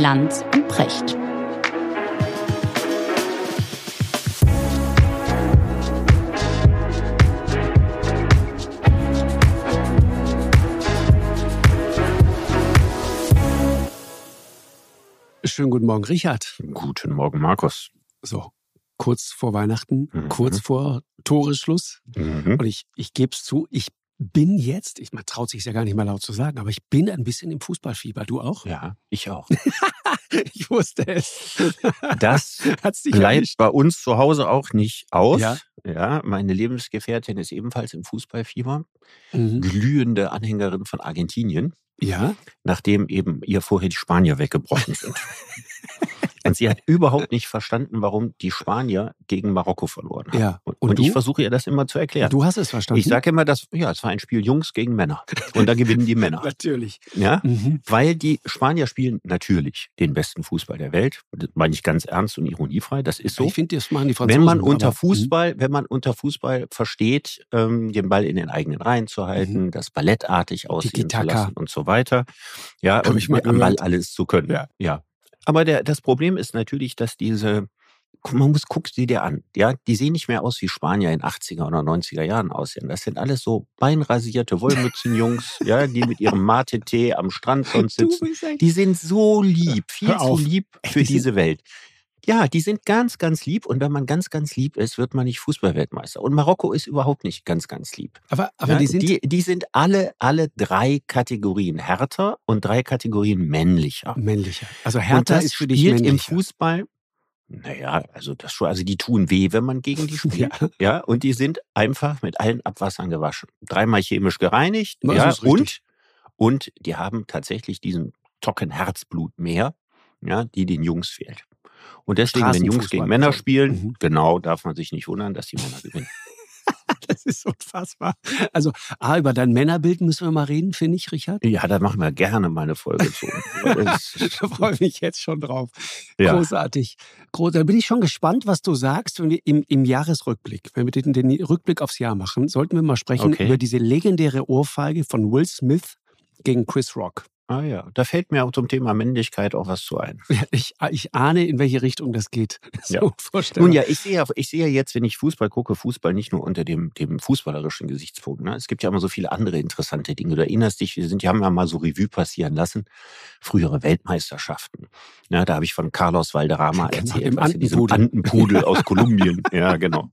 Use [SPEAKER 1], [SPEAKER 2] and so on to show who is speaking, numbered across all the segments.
[SPEAKER 1] Lanz und Precht.
[SPEAKER 2] Schönen guten Morgen, Richard.
[SPEAKER 3] Guten Morgen, Markus.
[SPEAKER 2] So, kurz vor Weihnachten,
[SPEAKER 3] Mhm.
[SPEAKER 2] kurz vor Toreschluss.
[SPEAKER 3] Mhm.
[SPEAKER 2] Und ich, ich gebe es zu, ich bin jetzt, ich, man traut sich ja gar nicht mal laut zu sagen, aber ich bin ein bisschen im Fußballfieber. Du auch?
[SPEAKER 3] Ja, ich auch.
[SPEAKER 2] Ich wusste es.
[SPEAKER 3] Das bleibt bei uns zu Hause auch nicht aus.
[SPEAKER 2] Ja.
[SPEAKER 3] Ja, meine Lebensgefährtin ist ebenfalls im Fußballfieber.
[SPEAKER 2] Mhm.
[SPEAKER 3] Glühende Anhängerin von Argentinien,
[SPEAKER 2] Ja,
[SPEAKER 3] nachdem eben ihr vorher die Spanier weggebrochen sind. Und sie hat überhaupt nicht verstanden, warum die Spanier gegen Marokko verloren haben.
[SPEAKER 2] ja.
[SPEAKER 3] Und,
[SPEAKER 2] Und,
[SPEAKER 3] und ich versuche ihr das immer zu erklären.
[SPEAKER 2] Du hast es verstanden.
[SPEAKER 3] Ich sage immer, dass, ja, es war ein Spiel Jungs gegen Männer. Und da gewinnen die Männer.
[SPEAKER 2] Natürlich.
[SPEAKER 3] Ja?
[SPEAKER 2] Mhm.
[SPEAKER 3] Weil die Spanier spielen natürlich den besten Fußball der Welt. Das meine ich ganz ernst und ironiefrei. Das ist so.
[SPEAKER 2] Ich finde, das machen die Franzosen.
[SPEAKER 3] Wenn man unter
[SPEAKER 2] aber- mhm.
[SPEAKER 3] Fußball, wenn man unter Fußball versteht, ähm, den Ball in den eigenen Reihen zu halten, das ballettartig aussehen zu
[SPEAKER 2] Mhm.
[SPEAKER 3] Lassen und so weiter. Ja,
[SPEAKER 2] Hab
[SPEAKER 3] und
[SPEAKER 2] ich mal
[SPEAKER 3] mit am Ball alles zu können.
[SPEAKER 2] Ja.
[SPEAKER 3] ja. Aber der, das Problem ist natürlich, dass diese, man muss, guck sie dir an. Ja, die sehen nicht mehr aus wie Spanier in 80er oder 90er Jahren aussehen. Das sind alles so beinrasierte Wollmützenjungs, ja, die mit ihrem Mate-Tee am Strand sonst sitzen. Die sind so lieb, viel zu lieb für diese Welt. Ja, die sind ganz, ganz lieb. Und wenn man ganz, ganz lieb ist, wird man nicht Fußballweltmeister. Und Marokko ist überhaupt nicht ganz, ganz lieb.
[SPEAKER 2] aber aber
[SPEAKER 3] ja,
[SPEAKER 2] die sind.
[SPEAKER 3] die, die sind alle, alle drei Kategorien härter und drei Kategorien männlicher.
[SPEAKER 2] männlicher. Also
[SPEAKER 3] das
[SPEAKER 2] ist für dich
[SPEAKER 3] spielt im
[SPEAKER 2] männlicher.
[SPEAKER 3] Fußball. Naja, also das schon, also die tun weh, wenn man gegen die spielt.
[SPEAKER 2] Ja.
[SPEAKER 3] Ja, und die sind einfach mit allen Abwassern gewaschen. Dreimal chemisch gereinigt.
[SPEAKER 2] Das
[SPEAKER 3] ja, und, und die haben tatsächlich diesen Tocken Herzblut mehr, ja, die den Jungs fehlt. Und deswegen, wenn Jungs gegen Männer spielen,
[SPEAKER 2] Mhm.
[SPEAKER 3] genau, darf man sich nicht wundern, dass die Männer gewinnen.
[SPEAKER 2] Das ist unfassbar. Also, A, über dein Männerbild müssen wir mal reden, finde ich, Richard.
[SPEAKER 3] Ja, da machen wir gerne mal eine Folge zu.
[SPEAKER 2] Da freue ich mich jetzt schon drauf.
[SPEAKER 3] ja.
[SPEAKER 2] Großartig. Groß, da bin ich schon gespannt, was du sagst, wenn wir im, im Jahresrückblick, wenn wir den, den Rückblick aufs Jahr machen, sollten wir mal sprechen
[SPEAKER 3] Okay.
[SPEAKER 2] über diese legendäre Ohrfeige von Will Smith gegen Chris Rock.
[SPEAKER 3] Ah ja, da fällt mir auch zum Thema Männlichkeit auch was zu ein.
[SPEAKER 2] Ja, Ich, ich ahne, in welche Richtung das geht. Das
[SPEAKER 3] Ja. Nun ja, ich sehe ja, ich sehe ja jetzt, wenn ich Fußball gucke, Fußball nicht nur unter dem, dem fußballerischen Gesichtspunkt. Ne? Es gibt ja immer so viele andere interessante Dinge. Du erinnerst dich, wir sind, die haben ja mal so Revue passieren lassen, frühere Weltmeisterschaften. Ja, da habe ich von Carlos Valderrama
[SPEAKER 2] Genau,
[SPEAKER 3] erzählt, diesem
[SPEAKER 2] Andenpudel.
[SPEAKER 3] Andenpudel aus Kolumbien. Ja, genau.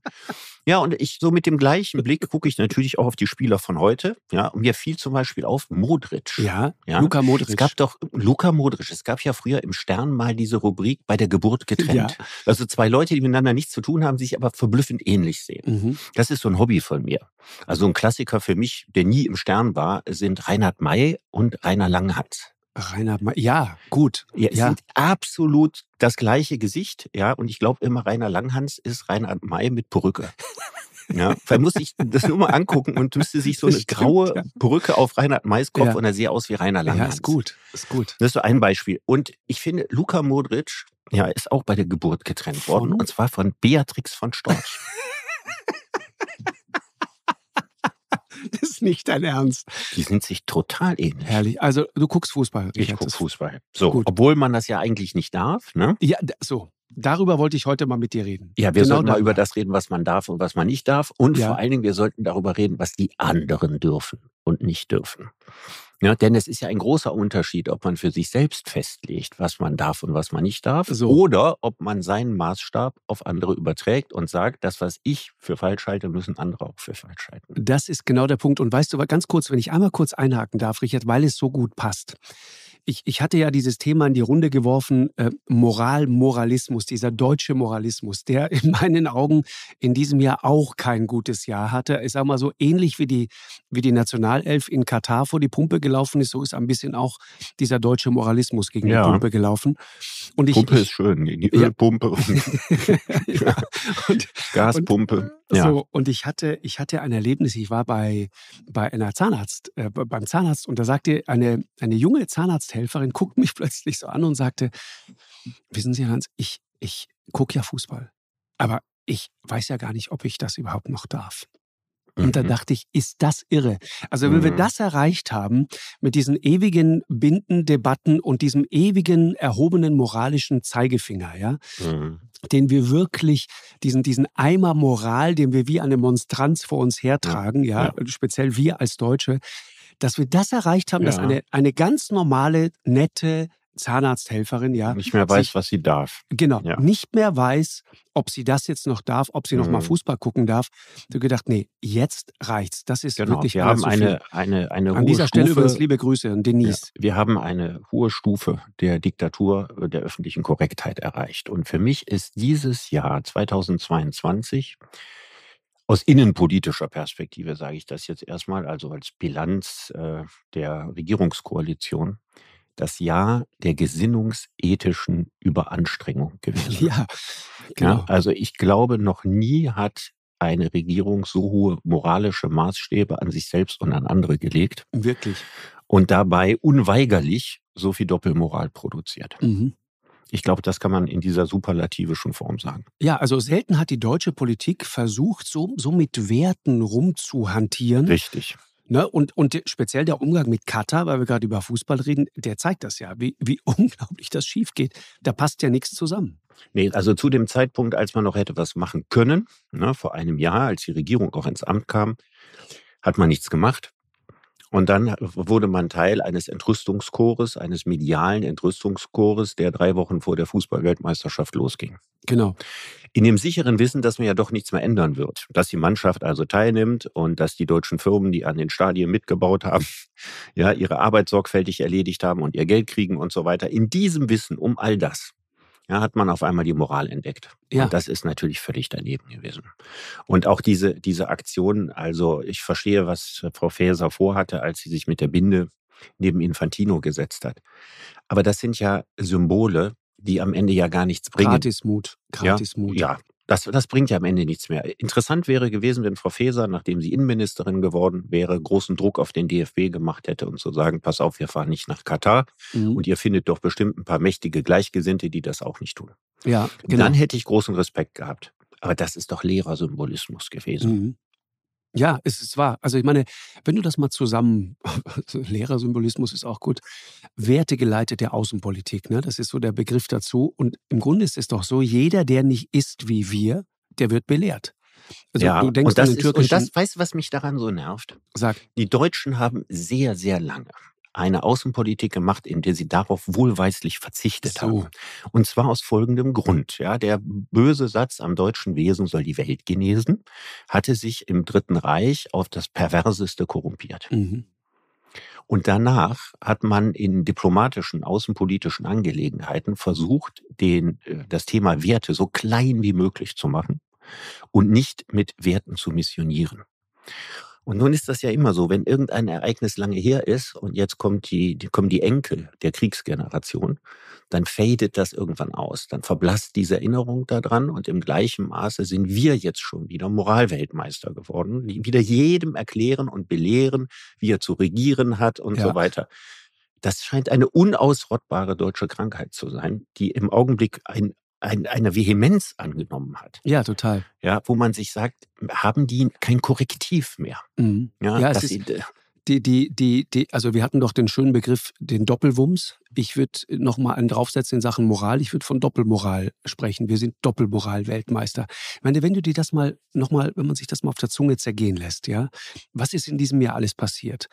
[SPEAKER 3] Ja, und ich so mit dem gleichen Blick gucke ich natürlich auch auf die Spieler von heute. Ja, und mir fiel zum Beispiel auf Modric.
[SPEAKER 2] ja,
[SPEAKER 3] Ja.
[SPEAKER 2] Luka Modric.
[SPEAKER 3] Es gab doch Luka Modric. Es gab ja früher im Stern mal diese Rubrik bei der Geburt getrennt. Also zwei Leute, die miteinander nichts zu tun haben, sich aber verblüffend ähnlich sehen.
[SPEAKER 2] mhm.
[SPEAKER 3] Das ist so ein Hobby von mir. Also ein Klassiker für mich, der nie im Stern war, sind Reinhard May und Rainer Langhans.
[SPEAKER 2] Reinhard Ma ja, gut.
[SPEAKER 3] Ja,
[SPEAKER 2] Ja.
[SPEAKER 3] sind absolut das gleiche Gesicht, ja. Und ich glaube immer, Rainer Langhans ist Reinhard May mit Perücke. Ja, weil muss ich das nur mal angucken und müsste sich so eine
[SPEAKER 2] stimmt,
[SPEAKER 3] graue
[SPEAKER 2] ja.
[SPEAKER 3] Perücke auf Reinhard Mays Kopf
[SPEAKER 2] Ja.
[SPEAKER 3] und er sehe aus wie Rainer
[SPEAKER 2] Ja,
[SPEAKER 3] Langhans.
[SPEAKER 2] ist gut. Ist gut.
[SPEAKER 3] Das ist so ein Beispiel. Und ich finde, Luka Modric ja, ist auch bei der Geburt getrennt worden.
[SPEAKER 2] Von?
[SPEAKER 3] Und zwar von Beatrix von Storch.
[SPEAKER 2] Das ist nicht dein Ernst.
[SPEAKER 3] Die sind sich total ähnlich.
[SPEAKER 2] Herrlich. Also, du guckst Fußball.
[SPEAKER 3] Ich
[SPEAKER 2] Richard.
[SPEAKER 3] gucke Fußball. So,
[SPEAKER 2] Gut.
[SPEAKER 3] obwohl man das ja eigentlich nicht darf. Ne?
[SPEAKER 2] Ja, so. Darüber wollte ich heute mal mit dir reden.
[SPEAKER 3] Ja, wir
[SPEAKER 2] Genau
[SPEAKER 3] sollten mal
[SPEAKER 2] darüber.
[SPEAKER 3] über das reden, was man darf und was man nicht darf. Und
[SPEAKER 2] Ja.
[SPEAKER 3] vor allen Dingen, wir sollten darüber reden, was die anderen dürfen und nicht dürfen. Ja, denn es ist ja ein großer Unterschied, ob man für sich selbst festlegt, was man darf und was man nicht darf,
[SPEAKER 2] So.
[SPEAKER 3] oder ob man seinen Maßstab auf andere überträgt und sagt, das, was ich für falsch halte, müssen andere auch für falsch halten.
[SPEAKER 2] Das ist genau der Punkt. Und weißt du, aber ganz kurz, wenn ich einmal kurz einhaken darf, Richard, weil es so gut passt. Ich, ich hatte ja dieses Thema in die Runde geworfen, äh, Moral, Moralismus, dieser deutsche Moralismus, der in meinen Augen in diesem Jahr auch kein gutes Jahr hatte. Ich sag mal so ähnlich wie die, wie die Nationalelf in Katar vor die Pumpe gelaufen ist, so ist ein bisschen auch dieser deutsche Moralismus gegen
[SPEAKER 3] Ja.
[SPEAKER 2] die Pumpe gelaufen. Und ich,
[SPEAKER 3] Pumpe ist schön, die
[SPEAKER 2] Ja.
[SPEAKER 3] Ölpumpe und
[SPEAKER 2] ja, und,
[SPEAKER 3] Gaspumpe. Ja.
[SPEAKER 2] So, und ich hatte, ich hatte ein Erlebnis, ich war bei, bei einer Zahnarzt, äh, beim Zahnarzt und da sagte eine, eine junge Zahnarzthelferin, guckt mich plötzlich so an und sagte, wissen Sie, Hans, ich, ich gucke ja Fußball, aber ich weiß ja gar nicht, ob ich das überhaupt noch darf. Und da
[SPEAKER 3] Mhm.
[SPEAKER 2] dachte ich, ist das irre? Also wenn wir
[SPEAKER 3] Mhm.
[SPEAKER 2] das erreicht haben mit diesen ewigen Bindendebatten und diesem ewigen erhobenen moralischen Zeigefinger, ja,
[SPEAKER 3] Mhm.
[SPEAKER 2] den wir wirklich, diesen, diesen Eimer Moral, den wir wie eine Monstranz vor uns hertragen, ja, speziell wir als Deutsche, dass wir das erreicht haben, dass
[SPEAKER 3] Ja.
[SPEAKER 2] eine, eine ganz normale, nette Zahnarzthelferin, ja,
[SPEAKER 3] Nicht mehr weiß,
[SPEAKER 2] sich-
[SPEAKER 3] was sie darf.
[SPEAKER 2] genau,
[SPEAKER 3] Ja.
[SPEAKER 2] nicht mehr weiß, ob sie das jetzt noch darf, ob sie noch mal
[SPEAKER 3] Mhm.
[SPEAKER 2] Fußball gucken darf. Du gedacht, nee, jetzt reicht's. Das ist
[SPEAKER 3] Genau.
[SPEAKER 2] wirklich
[SPEAKER 3] Wir haben
[SPEAKER 2] viel.
[SPEAKER 3] eine, eine, eine
[SPEAKER 2] An
[SPEAKER 3] hohe
[SPEAKER 2] dieser Stelle
[SPEAKER 3] Stufe.
[SPEAKER 2] übrigens liebe Grüße an
[SPEAKER 3] Ja,
[SPEAKER 2] Denise.
[SPEAKER 3] wir haben eine hohe Stufe der Diktatur äh, der öffentlichen Korrektheit erreicht. Und für mich ist dieses Jahr 2022 aus innenpolitischer Perspektive sage ich das jetzt erstmal, also als Bilanz äh, der Regierungskoalition, das Jahr der gesinnungsethischen Überanstrengung gewesen.
[SPEAKER 2] Ja, genau.
[SPEAKER 3] Ja, also ich glaube, noch nie hat eine Regierung so hohe moralische Maßstäbe an sich selbst und an andere gelegt
[SPEAKER 2] Wirklich.
[SPEAKER 3] und dabei unweigerlich so viel Doppelmoral produziert.
[SPEAKER 2] Mhm.
[SPEAKER 3] Ich glaube, das kann man in dieser superlativischen Form sagen.
[SPEAKER 2] Ja, also selten hat die deutsche Politik versucht, so, so mit Werten rumzuhantieren.
[SPEAKER 3] Richtig.
[SPEAKER 2] Ne? Und, und speziell der Umgang mit Katar, weil wir gerade über Fußball reden, der zeigt das ja, wie, wie unglaublich das schief geht. Da passt ja nichts zusammen.
[SPEAKER 3] Nee, also zu dem Zeitpunkt, als man noch hätte was machen können, ne, vor einem Jahr, als die Regierung auch ins Amt kam, hat man nichts gemacht. Und dann wurde man Teil eines Entrüstungschores, eines medialen Entrüstungschores, der drei Wochen vor der Fußballweltmeisterschaft losging.
[SPEAKER 2] Genau.
[SPEAKER 3] In dem sicheren Wissen, dass man ja doch nichts mehr ändern wird. Dass die Mannschaft also teilnimmt und dass die deutschen Firmen, die an den Stadien mitgebaut haben, ja, ihre Arbeit sorgfältig erledigt haben und ihr Geld kriegen und so weiter. In diesem Wissen um all das, ja, hat man auf einmal die Moral entdeckt.
[SPEAKER 2] Ja.
[SPEAKER 3] Und das ist natürlich völlig daneben gewesen. Und auch diese, diese Aktion, also ich verstehe, was Frau Faeser vorhatte, als sie sich mit der Binde neben Infantino gesetzt hat. Aber das sind ja Symbole, die am Ende ja gar nichts bringen.
[SPEAKER 2] Gratismut. Gratismut.
[SPEAKER 3] Ja, das, das bringt ja am Ende nichts mehr. Interessant wäre gewesen, wenn Frau Faeser, nachdem sie Innenministerin geworden wäre, großen Druck auf den DFB gemacht hätte und zu sagen, pass auf, wir fahren nicht nach Katar
[SPEAKER 2] Mhm.
[SPEAKER 3] und ihr findet doch bestimmt ein paar mächtige Gleichgesinnte, die das auch nicht tun.
[SPEAKER 2] ja genau.
[SPEAKER 3] Dann hätte ich großen Respekt gehabt. Aber das ist doch leerer Symbolismus gewesen.
[SPEAKER 2] Mhm. Ja, es ist wahr. Also ich meine, wenn du das mal zusammen, Lehrersymbolismus ist auch gut, wertegeleitete Außenpolitik, ne? das ist so der Begriff dazu. Und im Grunde ist es doch so, jeder, der nicht ist wie wir, der wird belehrt. Also
[SPEAKER 3] ja,
[SPEAKER 2] du denkst
[SPEAKER 3] und das,
[SPEAKER 2] an den
[SPEAKER 3] ist, und das, weißt du, was mich daran so nervt?
[SPEAKER 2] sag,
[SPEAKER 3] Die Deutschen haben sehr, sehr lange eine Außenpolitik gemacht, in der sie darauf wohlweislich verzichtet
[SPEAKER 2] So.
[SPEAKER 3] haben. Und zwar aus folgendem Grund. Ja, der böse Satz am deutschen Wesen soll die Welt genesen, hatte sich im Dritten Reich auf das Perverseste korrumpiert.
[SPEAKER 2] mhm.
[SPEAKER 3] Und danach hat man in diplomatischen, außenpolitischen Angelegenheiten versucht, den, äh, das Thema Werte so klein wie möglich zu machen und nicht mit Werten zu missionieren. Und nun ist das ja immer so, wenn irgendein Ereignis lange her ist und jetzt kommt die, die, kommen die Enkel der Kriegsgeneration, dann fadet das irgendwann aus. Dann verblasst diese Erinnerung daran und im gleichen Maße sind wir jetzt schon wieder Moralweltmeister geworden, die wieder jedem erklären und belehren, wie er zu regieren hat und
[SPEAKER 2] Ja.
[SPEAKER 3] so weiter. Das scheint eine unausrottbare deutsche Krankheit zu sein, die im Augenblick ein, ein, eine Vehemenz angenommen hat.
[SPEAKER 2] Ja, total.
[SPEAKER 3] Ja, wo man sich sagt, haben die kein Korrektiv mehr?
[SPEAKER 2] Mhm.
[SPEAKER 3] Ja,
[SPEAKER 2] Ja, es ist-
[SPEAKER 3] sie,
[SPEAKER 2] Die, die, die, die, also wir hatten doch den schönen Begriff, den Doppelwumms. Ich würde nochmal einen draufsetzen in Sachen Moral. Ich würde von Doppelmoral sprechen. Wir sind Doppelmoral-Weltmeister. Ich meine, wenn du dir das mal nochmal, wenn man sich das mal auf der Zunge zergehen lässt, ja, was ist in diesem Jahr alles passiert?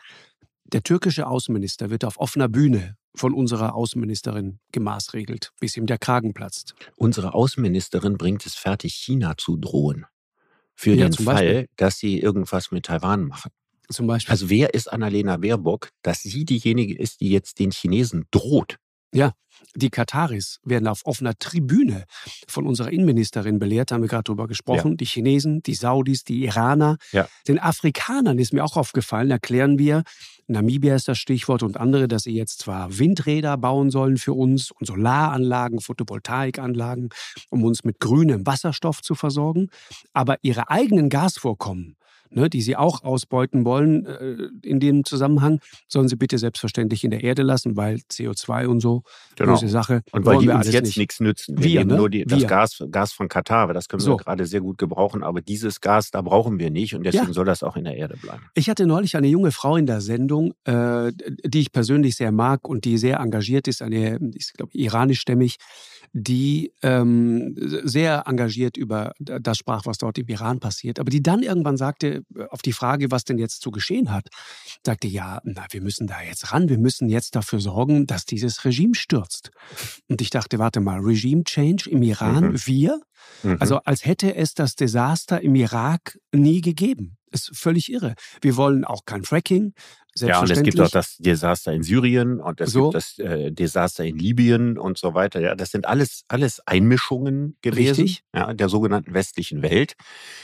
[SPEAKER 2] Der türkische Außenminister wird auf offener Bühne von unserer Außenministerin gemaßregelt, bis ihm der Kragen platzt.
[SPEAKER 3] unsere Außenministerin bringt es fertig, China zu drohen. Für
[SPEAKER 2] Ja,
[SPEAKER 3] den
[SPEAKER 2] zum
[SPEAKER 3] Fall,
[SPEAKER 2] Beispiel.
[SPEAKER 3] dass sie irgendwas mit Taiwan machen.
[SPEAKER 2] Zum Beispiel.
[SPEAKER 3] Also wer ist Annalena Baerbock, dass sie diejenige ist, die jetzt den Chinesen droht?
[SPEAKER 2] Die Kataris werden auf offener Tribüne von unserer Innenministerin belehrt, haben wir gerade drüber gesprochen. Die Chinesen, die Saudis, die Iraner.
[SPEAKER 3] Ja.
[SPEAKER 2] Den Afrikanern ist mir auch aufgefallen, erklären wir, Namibia ist das Stichwort und andere, dass sie jetzt zwar Windräder bauen sollen für uns und Solaranlagen, Photovoltaikanlagen, um uns mit grünem Wasserstoff zu versorgen, aber ihre eigenen Gasvorkommen ne, die sie auch ausbeuten wollen äh, in dem Zusammenhang, sollen sie bitte selbstverständlich in der Erde lassen, weil CO2 und so,
[SPEAKER 3] Genau.
[SPEAKER 2] böse Sache.
[SPEAKER 3] Und weil die
[SPEAKER 2] wir
[SPEAKER 3] uns jetzt
[SPEAKER 2] nicht.
[SPEAKER 3] nichts nützen.
[SPEAKER 2] Wir,
[SPEAKER 3] haben
[SPEAKER 2] ne?
[SPEAKER 3] nur die, das
[SPEAKER 2] Wir.
[SPEAKER 3] Gas, Gas von Katar, aber das können wir
[SPEAKER 2] So.
[SPEAKER 3] gerade sehr gut gebrauchen. Aber dieses Gas, da brauchen wir nicht und deswegen
[SPEAKER 2] Ja.
[SPEAKER 3] soll das auch in der Erde bleiben.
[SPEAKER 2] Ich hatte neulich eine junge Frau in der Sendung, äh, die ich persönlich sehr mag und die sehr engagiert ist, eine, ich glaube, iranischstämmig, die ähm, sehr engagiert über das sprach, was dort im Iran passiert, aber die dann irgendwann sagte, äh, auf die Frage, was denn jetzt zu geschehen hat, sagte, ja, na, wir müssen da jetzt ran, wir müssen jetzt dafür sorgen, dass dieses Regime stürzt. Und ich dachte, warte mal, Regime Change im Iran,
[SPEAKER 3] Mhm.
[SPEAKER 2] wir?
[SPEAKER 3] Mhm.
[SPEAKER 2] Also als hätte es das Desaster im Irak nie gegeben. Ist völlig irre. Wir wollen auch kein Fracking.
[SPEAKER 3] Ja, und es gibt auch das Desaster in Syrien und es
[SPEAKER 2] So.
[SPEAKER 3] gibt das äh, Desaster in Libyen und so weiter. Ja, das sind alles, alles Einmischungen gewesen
[SPEAKER 2] Richtig.
[SPEAKER 3] ja, der sogenannten westlichen Welt,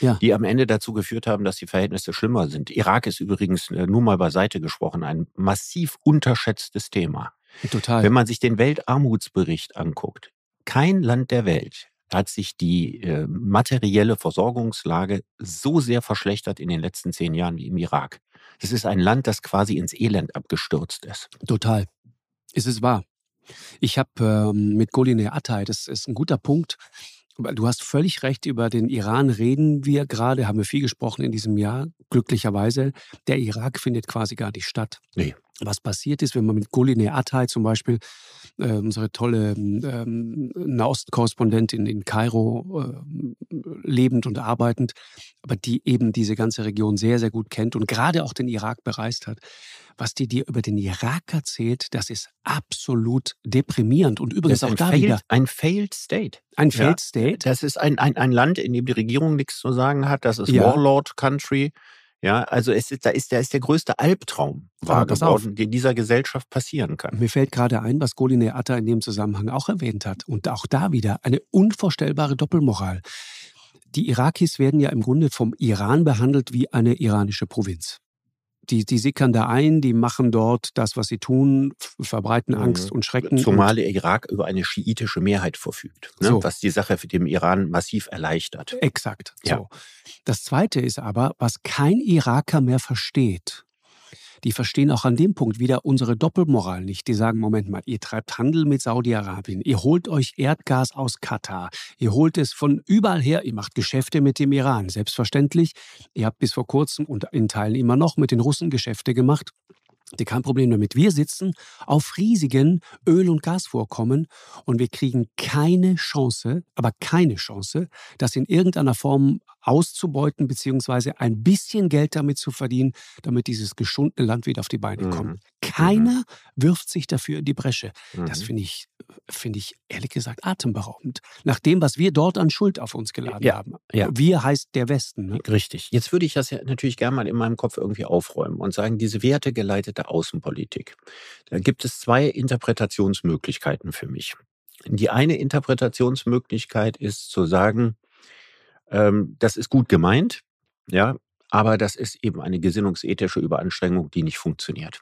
[SPEAKER 2] Ja.
[SPEAKER 3] die am Ende dazu geführt haben, dass die Verhältnisse schlimmer sind. Irak ist übrigens äh, nur mal beiseite gesprochen ein massiv unterschätztes Thema.
[SPEAKER 2] Total.
[SPEAKER 3] Wenn man sich den Weltarmutsbericht anguckt, kein Land der Welt hat sich die äh, materielle Versorgungslage so sehr verschlechtert in den letzten zehn Jahren wie im Irak. Das ist ein Land, das quasi ins Elend abgestürzt ist.
[SPEAKER 2] Total. Ist es wahr. Ich habe ähm, mit Goline Attay, das ist ein guter Punkt. Aber Du hast völlig recht, über den Iran reden wir gerade, haben wir viel gesprochen in diesem Jahr, glücklicherweise. Der Irak findet quasi gar nicht statt.
[SPEAKER 3] Nee.
[SPEAKER 2] Was passiert ist, wenn man mit Goline Attay zum Beispiel, äh, unsere tolle ähm, Nahostkorrespondentin in Kairo, äh, lebend und arbeitend, aber die eben diese ganze Region sehr, sehr gut kennt und gerade auch den Irak bereist hat, was die dir über den Irak erzählt, das ist absolut deprimierend. Und übrigens auch da
[SPEAKER 3] failed,
[SPEAKER 2] wieder
[SPEAKER 3] ein failed State.
[SPEAKER 2] ein
[SPEAKER 3] Ja.
[SPEAKER 2] Failed State.
[SPEAKER 3] Das ist ein, ein, ein Land, in dem die Regierung nichts zu sagen hat. Das ist
[SPEAKER 2] Ja.
[SPEAKER 3] Warlord Country. Ja, also es ist, da ist, da ist der größte Albtraum wahr geworden, der in dieser Gesellschaft passieren kann.
[SPEAKER 2] Mir fällt gerade ein, was Goline Atta in dem Zusammenhang auch erwähnt hat. Und auch da wieder eine unvorstellbare Doppelmoral. Die Irakis werden ja im Grunde vom Iran behandelt wie eine iranische Provinz. Die, die sickern da ein, die machen dort das, was sie tun, verbreiten
[SPEAKER 3] Mhm.
[SPEAKER 2] Angst und Schrecken.
[SPEAKER 3] Zumal der Irak über eine schiitische Mehrheit verfügt, ne?
[SPEAKER 2] So.
[SPEAKER 3] was die Sache für den Iran massiv erleichtert.
[SPEAKER 2] Exakt.
[SPEAKER 3] Ja.
[SPEAKER 2] So. Das Zweite ist aber, was kein Iraker mehr versteht. Die verstehen auch an dem Punkt wieder unsere Doppelmoral nicht. Die sagen, Moment mal, ihr treibt Handel mit Saudi-Arabien, ihr holt euch Erdgas aus Katar, ihr holt es von überall her, ihr macht Geschäfte mit dem Iran. Selbstverständlich, ihr habt bis vor kurzem und in Teilen immer noch mit den Russen Geschäfte gemacht. Ihr kein Problem damit. Wir sitzen auf riesigen Öl- und Gasvorkommen und wir kriegen keine Chance, aber keine Chance, das in irgendeiner Form auszubeuten, beziehungsweise ein bisschen Geld damit zu verdienen, damit dieses geschundene Land wieder auf die Beine
[SPEAKER 3] Mhm.
[SPEAKER 2] kommt. Keiner wirft sich dafür in die Bresche. Das
[SPEAKER 3] Mhm.
[SPEAKER 2] finde ich, finde ich ehrlich gesagt atemberaubend. Nach dem, was wir dort an Schuld auf uns geladen
[SPEAKER 3] Ja,
[SPEAKER 2] haben.
[SPEAKER 3] ja.
[SPEAKER 2] Wir heißt der Westen. Ne?
[SPEAKER 3] Richtig. Jetzt würde ich das ja natürlich gerne mal in meinem Kopf irgendwie aufräumen und sagen, diese wertegeleitete Außenpolitik. Da gibt es zwei Interpretationsmöglichkeiten für mich. Die eine Interpretationsmöglichkeit ist zu sagen, ähm, das ist gut gemeint, ja, aber das ist eben eine gesinnungsethische Überanstrengung, die nicht funktioniert.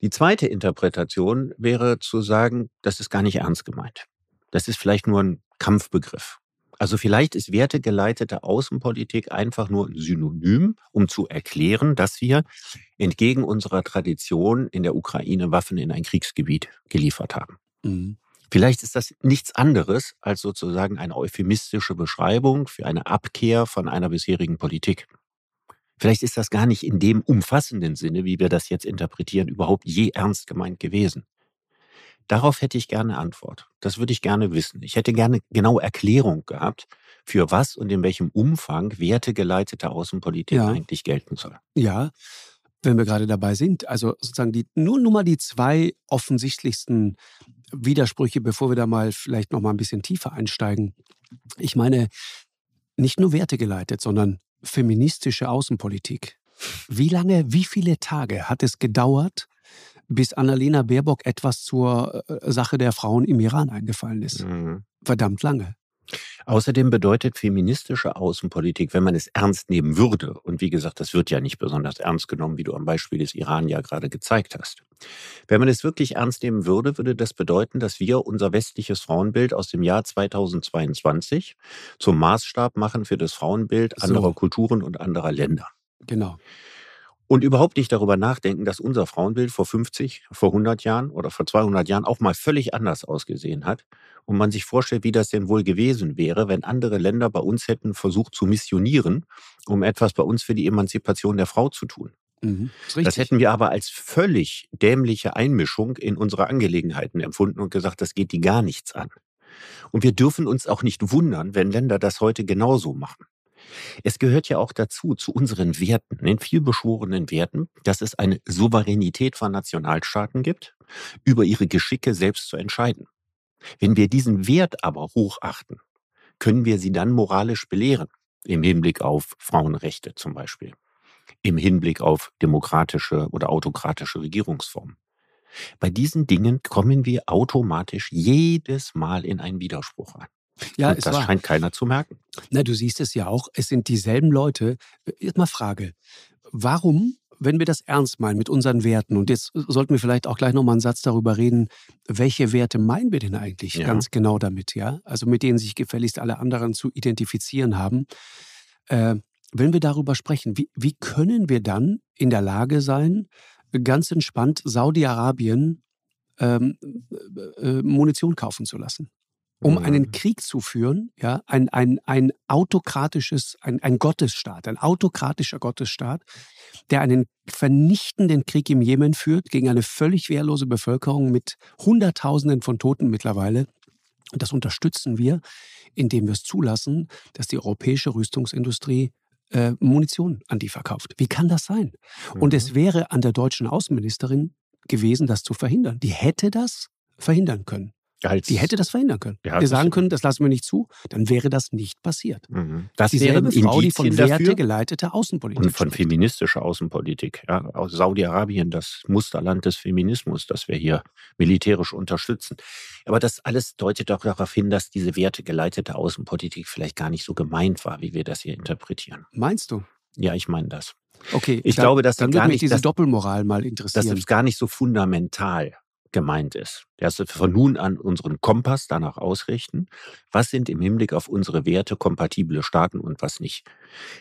[SPEAKER 3] Die zweite Interpretation wäre zu sagen, das ist gar nicht ernst gemeint. Das ist vielleicht nur ein Kampfbegriff. Also vielleicht ist wertegeleitete Außenpolitik einfach nur ein Synonym, um zu erklären, dass wir entgegen unserer Tradition in der Ukraine Waffen in ein Kriegsgebiet geliefert haben.
[SPEAKER 2] Mhm.
[SPEAKER 3] Vielleicht ist das nichts anderes als sozusagen eine euphemistische Beschreibung für eine Abkehr von einer bisherigen Politik. Vielleicht ist das gar nicht in dem umfassenden Sinne, wie wir das jetzt interpretieren, überhaupt je ernst gemeint gewesen. Darauf hätte ich gerne Antwort. Das würde ich gerne wissen. Ich hätte gerne genaue Erklärung gehabt, für was und in welchem Umfang wertegeleitete Außenpolitik
[SPEAKER 2] Ja.
[SPEAKER 3] eigentlich gelten soll.
[SPEAKER 2] Ja, wenn wir gerade dabei sind, also sozusagen die, nur, nur mal die zwei offensichtlichsten Widersprüche, bevor wir da mal vielleicht noch mal ein bisschen tiefer einsteigen. Ich meine, nicht nur wertegeleitet, sondern feministische Außenpolitik. Wie lange, wie viele Tage hat es gedauert, bis Annalena Baerbock etwas zur äh, Sache der Frauen im Iran eingefallen ist?
[SPEAKER 3] Mhm.
[SPEAKER 2] Verdammt lange.
[SPEAKER 3] Außerdem bedeutet feministische Außenpolitik, wenn man es ernst nehmen würde, und wie gesagt, das wird ja nicht besonders ernst genommen, wie du am Beispiel des Iran ja gerade gezeigt hast. Wenn man es wirklich ernst nehmen würde, würde das bedeuten, dass wir unser westliches Frauenbild aus dem Jahr 2022 zum Maßstab machen für das Frauenbild anderer so. Kulturen und anderer Länder.
[SPEAKER 2] Genau
[SPEAKER 3] und überhaupt nicht darüber nachdenken, dass unser Frauenbild vor 50, vor 100 Jahren oder vor 200 Jahren auch mal völlig anders ausgesehen hat und man sich vorstellt, wie das denn wohl gewesen wäre, wenn andere Länder bei uns hätten versucht zu missionieren, um etwas bei uns für die Emanzipation der Frau zu tun. Mhm, das hätten wir aber als völlig dämliche Einmischung in unsere Angelegenheiten empfunden und gesagt, das geht die gar nichts an. Und wir dürfen uns auch nicht wundern, wenn Länder das heute genauso machen. Es gehört ja auch dazu, zu unseren Werten, den vielbeschworenen Werten, dass es eine Souveränität von Nationalstaaten gibt, über ihre Geschicke selbst zu entscheiden. Wenn wir diesen Wert aber hochachten, können wir sie dann moralisch belehren, im Hinblick auf Frauenrechte zum Beispiel, im Hinblick auf demokratische oder autokratische Regierungsformen. Bei diesen Dingen kommen wir automatisch jedes Mal in einen Widerspruch an. Ja, Und das war. scheint keiner zu merken.
[SPEAKER 2] Na, du siehst es ja auch. Es sind dieselben Leute. Jetzt mal Frage. Warum, wenn wir das ernst meinen mit unseren Werten, und jetzt sollten wir vielleicht auch gleich nochmal einen Satz darüber reden, welche Werte meinen wir denn eigentlich ja. ganz genau damit, ja? Also mit denen sich gefälligst alle anderen zu identifizieren haben. Äh, wenn wir darüber sprechen, wie, wie können wir dann in der Lage sein, ganz entspannt Saudi-Arabien ähm, äh, äh Munition kaufen zu lassen? Um einen. Krieg zu führen, ja, ein, ein, ein autokratisches, ein, ein Gottesstaat, ein autokratischer Gottesstaat, der einen vernichtenden Krieg im Jemen führt gegen eine völlig wehrlose Bevölkerung mit Hunderttausenden von Toten mittlerweile. Und das unterstützen wir, indem wir es zulassen, dass die europäische Rüstungsindustrie äh, Munition an die verkauft. Wie kann das sein? Mhm. Und es mhm. wäre an der deutschen Außenministerin gewesen, das zu verhindern. Die hätte das verhindern können. Als, die hätte das verhindern können. Ja, wir sagen können, das lassen wir nicht zu, dann wäre das nicht passiert. Mhm.
[SPEAKER 3] Das Dieselbe wäre Frau, die
[SPEAKER 2] von Werte geleitete Außenpolitik
[SPEAKER 3] Und von spricht. feministischer Außenpolitik. Ja, aus Saudi-Arabien, das Musterland des Feminismus, das wir hier militärisch unterstützen. Aber das alles deutet auch darauf hin, dass diese wertegeleitete Außenpolitik vielleicht gar nicht so gemeint war, wie wir das hier interpretieren.
[SPEAKER 2] Meinst du?
[SPEAKER 3] Ja, ich meine das.
[SPEAKER 2] Okay,
[SPEAKER 3] ich dann, glaube, dass
[SPEAKER 2] dann
[SPEAKER 3] würde
[SPEAKER 2] mich diese dass, Doppelmoral mal interessieren.
[SPEAKER 3] Das ist gar nicht so fundamental gemeint ist. Dass wir von nun an unseren Kompass danach ausrichten, was sind im Hinblick auf unsere Werte kompatible Staaten und was nicht.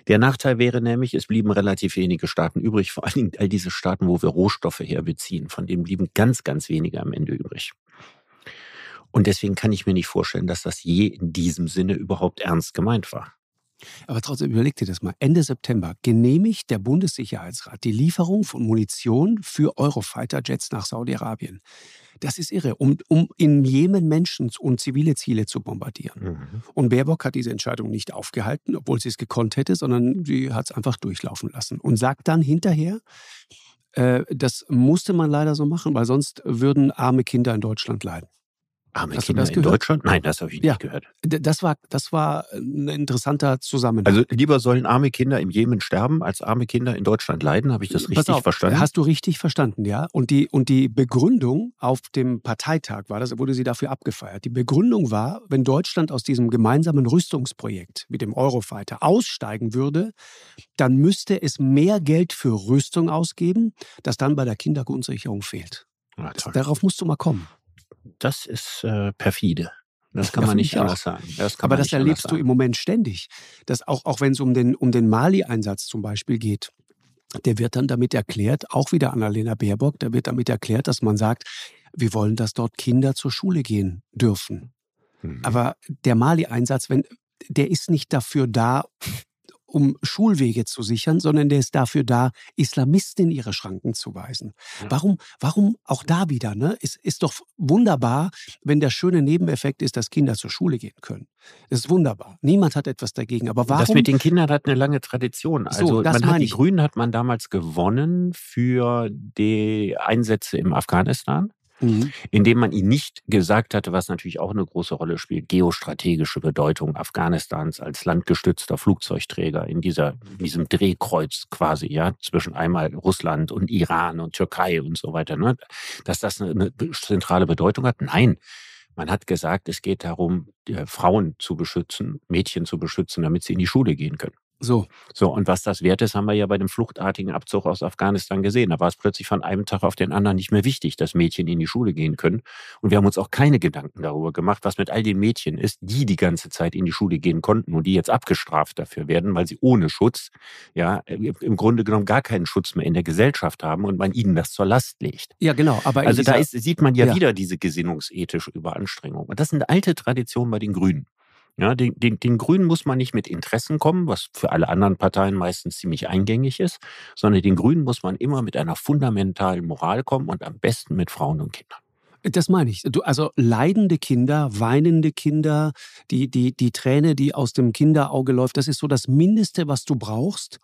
[SPEAKER 3] Der Nachteil wäre nämlich, es blieben relativ wenige Staaten übrig, vor allen Dingen all diese Staaten, wo wir Rohstoffe herbeziehen, von denen blieben ganz, ganz wenige am Ende übrig. Und deswegen kann ich mir nicht vorstellen, dass das je in diesem Sinne überhaupt ernst gemeint war.
[SPEAKER 2] Aber trotzdem überleg dir das mal. Ende September genehmigt der Bundessicherheitsrat die Lieferung von Munition für Eurofighter-Jets nach Saudi-Arabien. Das ist irre, um, um in Jemen Menschen und zivile Ziele zu bombardieren. Mhm. Und Baerbock hat diese Entscheidung nicht aufgehalten, obwohl sie es gekonnt hätte, sondern sie hat es einfach durchlaufen lassen und sagt dann hinterher, äh, das musste man leider so machen, weil sonst würden arme Kinder in Deutschland leiden.
[SPEAKER 3] Arme Hast Kinder in Deutschland? Nein, das habe ich ja. nicht gehört.
[SPEAKER 2] Das war, das war ein interessanter Zusammenhang.
[SPEAKER 3] Also lieber sollen arme Kinder im Jemen sterben, als arme Kinder in Deutschland leiden. Habe ich das richtig auf, verstanden?
[SPEAKER 2] Hast du richtig verstanden, ja. Und die, und die Begründung auf dem Parteitag war das, wurde sie dafür abgefeiert. Die Begründung war, wenn Deutschland aus diesem gemeinsamen Rüstungsprojekt mit dem Eurofighter aussteigen würde, dann müsste es mehr Geld für Rüstung ausgeben, das dann bei der Kindergrundsicherung fehlt. Ja, Darauf musst du mal kommen
[SPEAKER 3] das ist äh, perfide. Das kann ja, man nicht anders sagen.
[SPEAKER 2] Das Aber das erlebst du im Moment ständig. Dass auch, auch wenn es um den, um den Mali-Einsatz zum Beispiel geht, der wird dann damit erklärt, auch wieder Annalena Baerbock, da wird damit erklärt, dass man sagt, wir wollen, dass dort Kinder zur Schule gehen dürfen. Mhm. Aber der Mali-Einsatz, wenn, der ist nicht dafür da, um Schulwege zu sichern, sondern der ist dafür da, Islamisten in ihre Schranken zu weisen. Ja. Warum, warum auch da wieder? Ne? Es ist doch wunderbar, wenn der schöne Nebeneffekt ist, dass Kinder zur Schule gehen können. Das ist wunderbar. Niemand hat etwas dagegen. Aber warum?
[SPEAKER 3] Das mit den Kindern hat eine lange Tradition. Also so, man hat, die Grünen hat man damals gewonnen für die Einsätze im Afghanistan mhm. indem man ihnen nicht gesagt hatte, was natürlich auch eine große Rolle spielt, geostrategische Bedeutung Afghanistans als landgestützter Flugzeugträger in dieser, diesem Drehkreuz quasi, ja, zwischen einmal Russland und Iran und Türkei und so weiter, ne? dass das eine, eine zentrale Bedeutung hat. Nein, Man hat gesagt, es geht darum, Frauen zu beschützen, Mädchen zu beschützen, damit sie in die Schule gehen können.
[SPEAKER 2] So.
[SPEAKER 3] So, und was das wert ist, haben wir ja bei dem fluchtartigen Abzug aus Afghanistan gesehen. Da war es plötzlich von einem Tag auf den anderen nicht mehr wichtig, dass Mädchen in die Schule gehen können. Und wir haben uns auch keine Gedanken darüber gemacht, was mit all den Mädchen ist, die die ganze Zeit in die Schule gehen konnten und die jetzt abgestraft dafür werden, weil sie ohne Schutz, ja, im Grunde genommen gar keinen Schutz mehr in der Gesellschaft haben und man ihnen das zur Last legt.
[SPEAKER 2] Ja, genau.
[SPEAKER 3] Aber also da ist, sieht man ja, ja wieder diese gesinnungsethische Überanstrengung. Und das sind alte Traditionen bei den Grünen. Ja, den, den, den Grünen muss man nicht mit Interessen kommen, was für alle anderen Parteien meistens ziemlich eingängig ist, sondern den Grünen muss man immer mit einer fundamentalen Moral kommen und am besten mit Frauen und Kindern.
[SPEAKER 2] Das meine ich. Du, also leidende Kinder, weinende Kinder, die, die, die Träne, die aus dem Kinderauge läuft, das ist so das Mindeste, was du brauchst,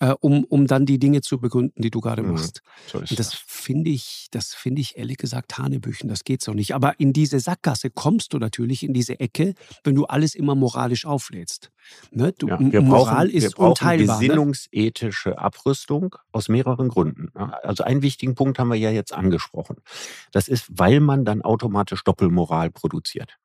[SPEAKER 2] äh, um, um dann die Dinge zu begründen, die du gerade mhm. machst. So ist Und das, finde ich, das finde ich ehrlich gesagt Hanebüchen, das geht so nicht. Aber in diese Sackgasse kommst du natürlich in diese Ecke, wenn du alles immer moralisch auflädst.
[SPEAKER 3] Ne? Du, ja, wir Moral brauchen, ist wir brauchen unteilbar. Ne? Gesinnungsethische Abrüstung aus mehreren Gründen. Also einen wichtigen Punkt haben wir ja jetzt angesprochen. Das ist, weil man dann automatisch Doppelmoral produziert.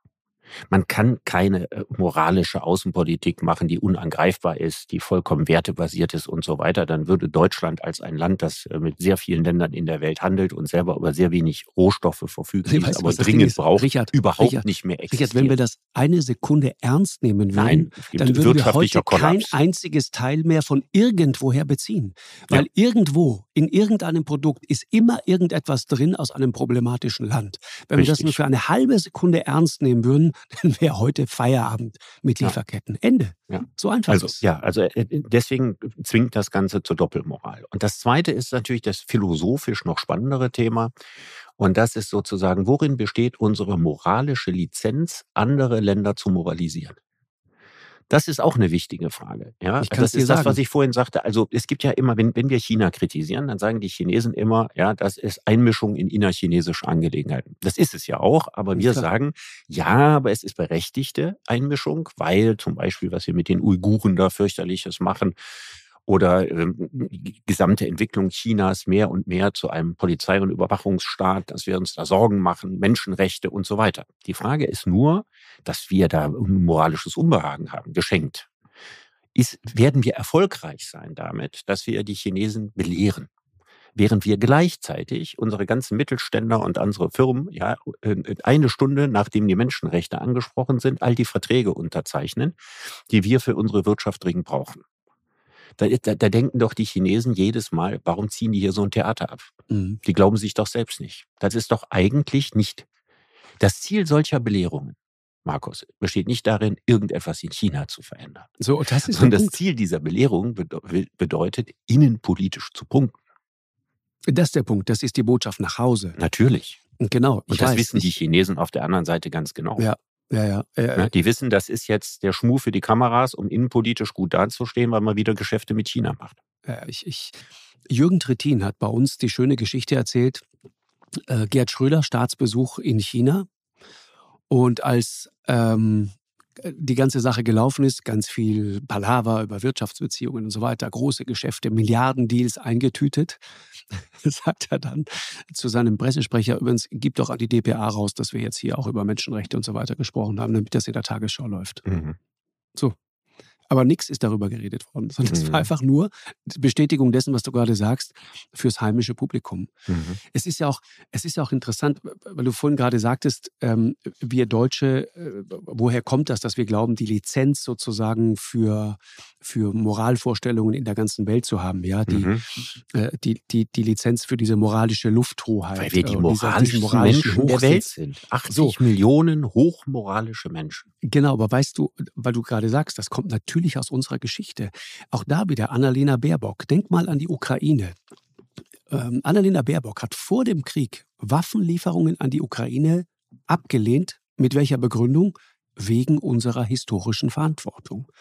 [SPEAKER 3] Man kann keine äh, moralische Außenpolitik machen, die unangreifbar ist, die vollkommen wertebasiert ist und so weiter. Dann würde Deutschland als ein Land, das äh, mit sehr vielen Ländern in der Welt handelt und selber über sehr wenig Rohstoffe verfügt,
[SPEAKER 2] Sie weiß, aber dringend braucht, Richard, überhaupt Richard, nicht mehr existieren. Richard, wenn wir das eine Sekunde ernst nehmen würden, Nein, dann würden wir heute kein einziges Teil mehr von irgendwoher beziehen. Weil ja. irgendwo, in irgendeinem Produkt ist immer irgendetwas drin aus einem problematischen Land. Wenn Richtig. wir das nur für eine halbe Sekunde ernst nehmen würden, dann wäre heute Feierabend mit Lieferketten. Ja. Ende. Ja. So einfach
[SPEAKER 3] also, ist Ja, also äh, deswegen zwingt das Ganze zur Doppelmoral. Und das Zweite ist natürlich das philosophisch noch spannendere Thema. Und das ist sozusagen, worin besteht unsere moralische Lizenz, andere Länder zu moralisieren? Das ist auch eine wichtige Frage. Ja, das ist das, was ich vorhin sagte. Also es gibt ja immer, wenn, wenn wir China kritisieren, dann sagen die Chinesen immer, ja, das ist Einmischung in innerchinesische Angelegenheiten. Das ist es ja auch, aber wir Klar. sagen, ja, aber es ist berechtigte Einmischung, weil zum Beispiel, was wir mit den Uiguren da fürchterliches machen, oder die gesamte Entwicklung Chinas mehr und mehr zu einem Polizei- und Überwachungsstaat, dass wir uns da Sorgen machen, Menschenrechte und so weiter. Die Frage ist nur, dass wir da ein moralisches Unbehagen haben, geschenkt. Ist, werden wir erfolgreich sein damit, dass wir die Chinesen belehren? während wir gleichzeitig unsere ganzen Mittelständler und unsere Firmen ja eine Stunde nachdem die Menschenrechte angesprochen sind, all die Verträge unterzeichnen, die wir für unsere Wirtschaft dringend brauchen. Da, da, da, denken doch die Chinesen jedes Mal, warum ziehen die hier so ein Theater ab? Mhm. Die glauben sich doch selbst nicht. Das ist doch eigentlich nicht das Ziel solcher Belehrungen. Markus, besteht nicht darin, irgendetwas in China zu verändern.
[SPEAKER 2] So, das ist
[SPEAKER 3] Sondern das Ziel dieser Belehrung bedeutet, innenpolitisch zu punkten.
[SPEAKER 2] Das ist der Punkt. Das ist die Botschaft nach Hause.
[SPEAKER 3] Natürlich.
[SPEAKER 2] Genau.
[SPEAKER 3] Und das weiß, wissen die Chinesen auf der anderen Seite ganz genau.
[SPEAKER 2] Ja, ja, ja. Äh,
[SPEAKER 3] ja, die wissen, das ist jetzt der Schmuh für die Kameras, um innenpolitisch gut dazustehen, weil man wieder Geschäfte mit China macht.
[SPEAKER 2] Ja, ich, ich, Jürgen Trittin hat bei uns die schöne Geschichte erzählt. Äh, Gerd Schröder, Staatsbesuch in China. Und als ähm, die ganze Sache gelaufen ist, ganz viel Palaver über Wirtschaftsbeziehungen und so weiter, große Geschäfte, Milliardendeals eingetütet, sagt er dann zu seinem Pressesprecher, übrigens, gibt doch an die DPA raus, dass wir jetzt hier auch über Menschenrechte und so weiter gesprochen haben, damit das in der Tagesschau läuft. Mhm. So, aber nichts ist darüber geredet worden, sondern mhm. es war mhm. einfach nur Bestätigung dessen, was du gerade sagst, fürs heimische Publikum. Mhm. Es ist ja auch, es ist ja auch interessant, weil du vorhin gerade sagtest, ähm, wir Deutsche, äh, woher kommt das, dass wir glauben, die Lizenz sozusagen für, für Moralvorstellungen in der ganzen Welt zu haben, ja, die, mhm. äh, die, die, die Lizenz für diese moralische Lufthoheit.
[SPEAKER 3] Weil wir die moralischen, äh, moralischen Menschen der Welt sind. 80 so. Millionen hochmoralische Menschen.
[SPEAKER 2] Genau, aber weißt du, weil du gerade sagst, das kommt natürlich natürlich aus unserer Geschichte. Auch da wieder Annalena Baerbock. Denk mal an die Ukraine. Ähm, Annalena Baerbock hat vor dem Krieg Waffenlieferungen an die Ukraine abgelehnt. Mit welcher Begründung? Wegen unserer historischen Verantwortung.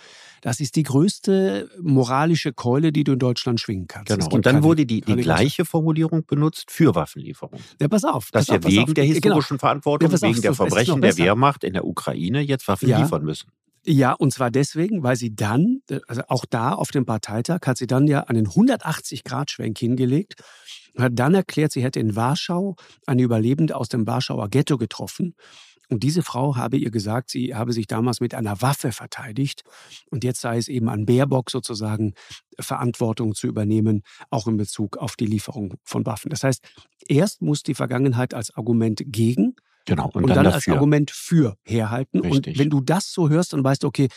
[SPEAKER 2] Das ist die größte moralische Keule, die du in Deutschland schwingen kannst.
[SPEAKER 3] Genau. Und dann wurde die, die gleiche Formulierung benutzt für Waffenlieferungen.
[SPEAKER 2] Ja, pass auf.
[SPEAKER 3] Dass wir wegen auf. der genau. historischen genau. Verantwortung, ja, wegen der Verbrechen der Wehrmacht in der Ukraine jetzt Waffen ja. liefern müssen.
[SPEAKER 2] Ja, und zwar deswegen, weil sie dann, also auch da auf dem Parteitag, hat sie dann ja einen 180-Grad-Schwenk hingelegt und hat dann erklärt, sie hätte in Warschau eine Überlebende aus dem Warschauer Ghetto getroffen Und diese Frau habe ihr gesagt, sie habe sich damals mit einer Waffe verteidigt. Und jetzt sei es eben an Baerbock sozusagen, Verantwortung zu übernehmen, auch in Bezug auf die Lieferung von Waffen. Das heißt, erst muss die Vergangenheit als Argument gegen
[SPEAKER 3] Genau.
[SPEAKER 2] und, und dann, dann als Argument für herhalten.
[SPEAKER 3] Richtig.
[SPEAKER 2] Und wenn du das so hörst und weißt, okay,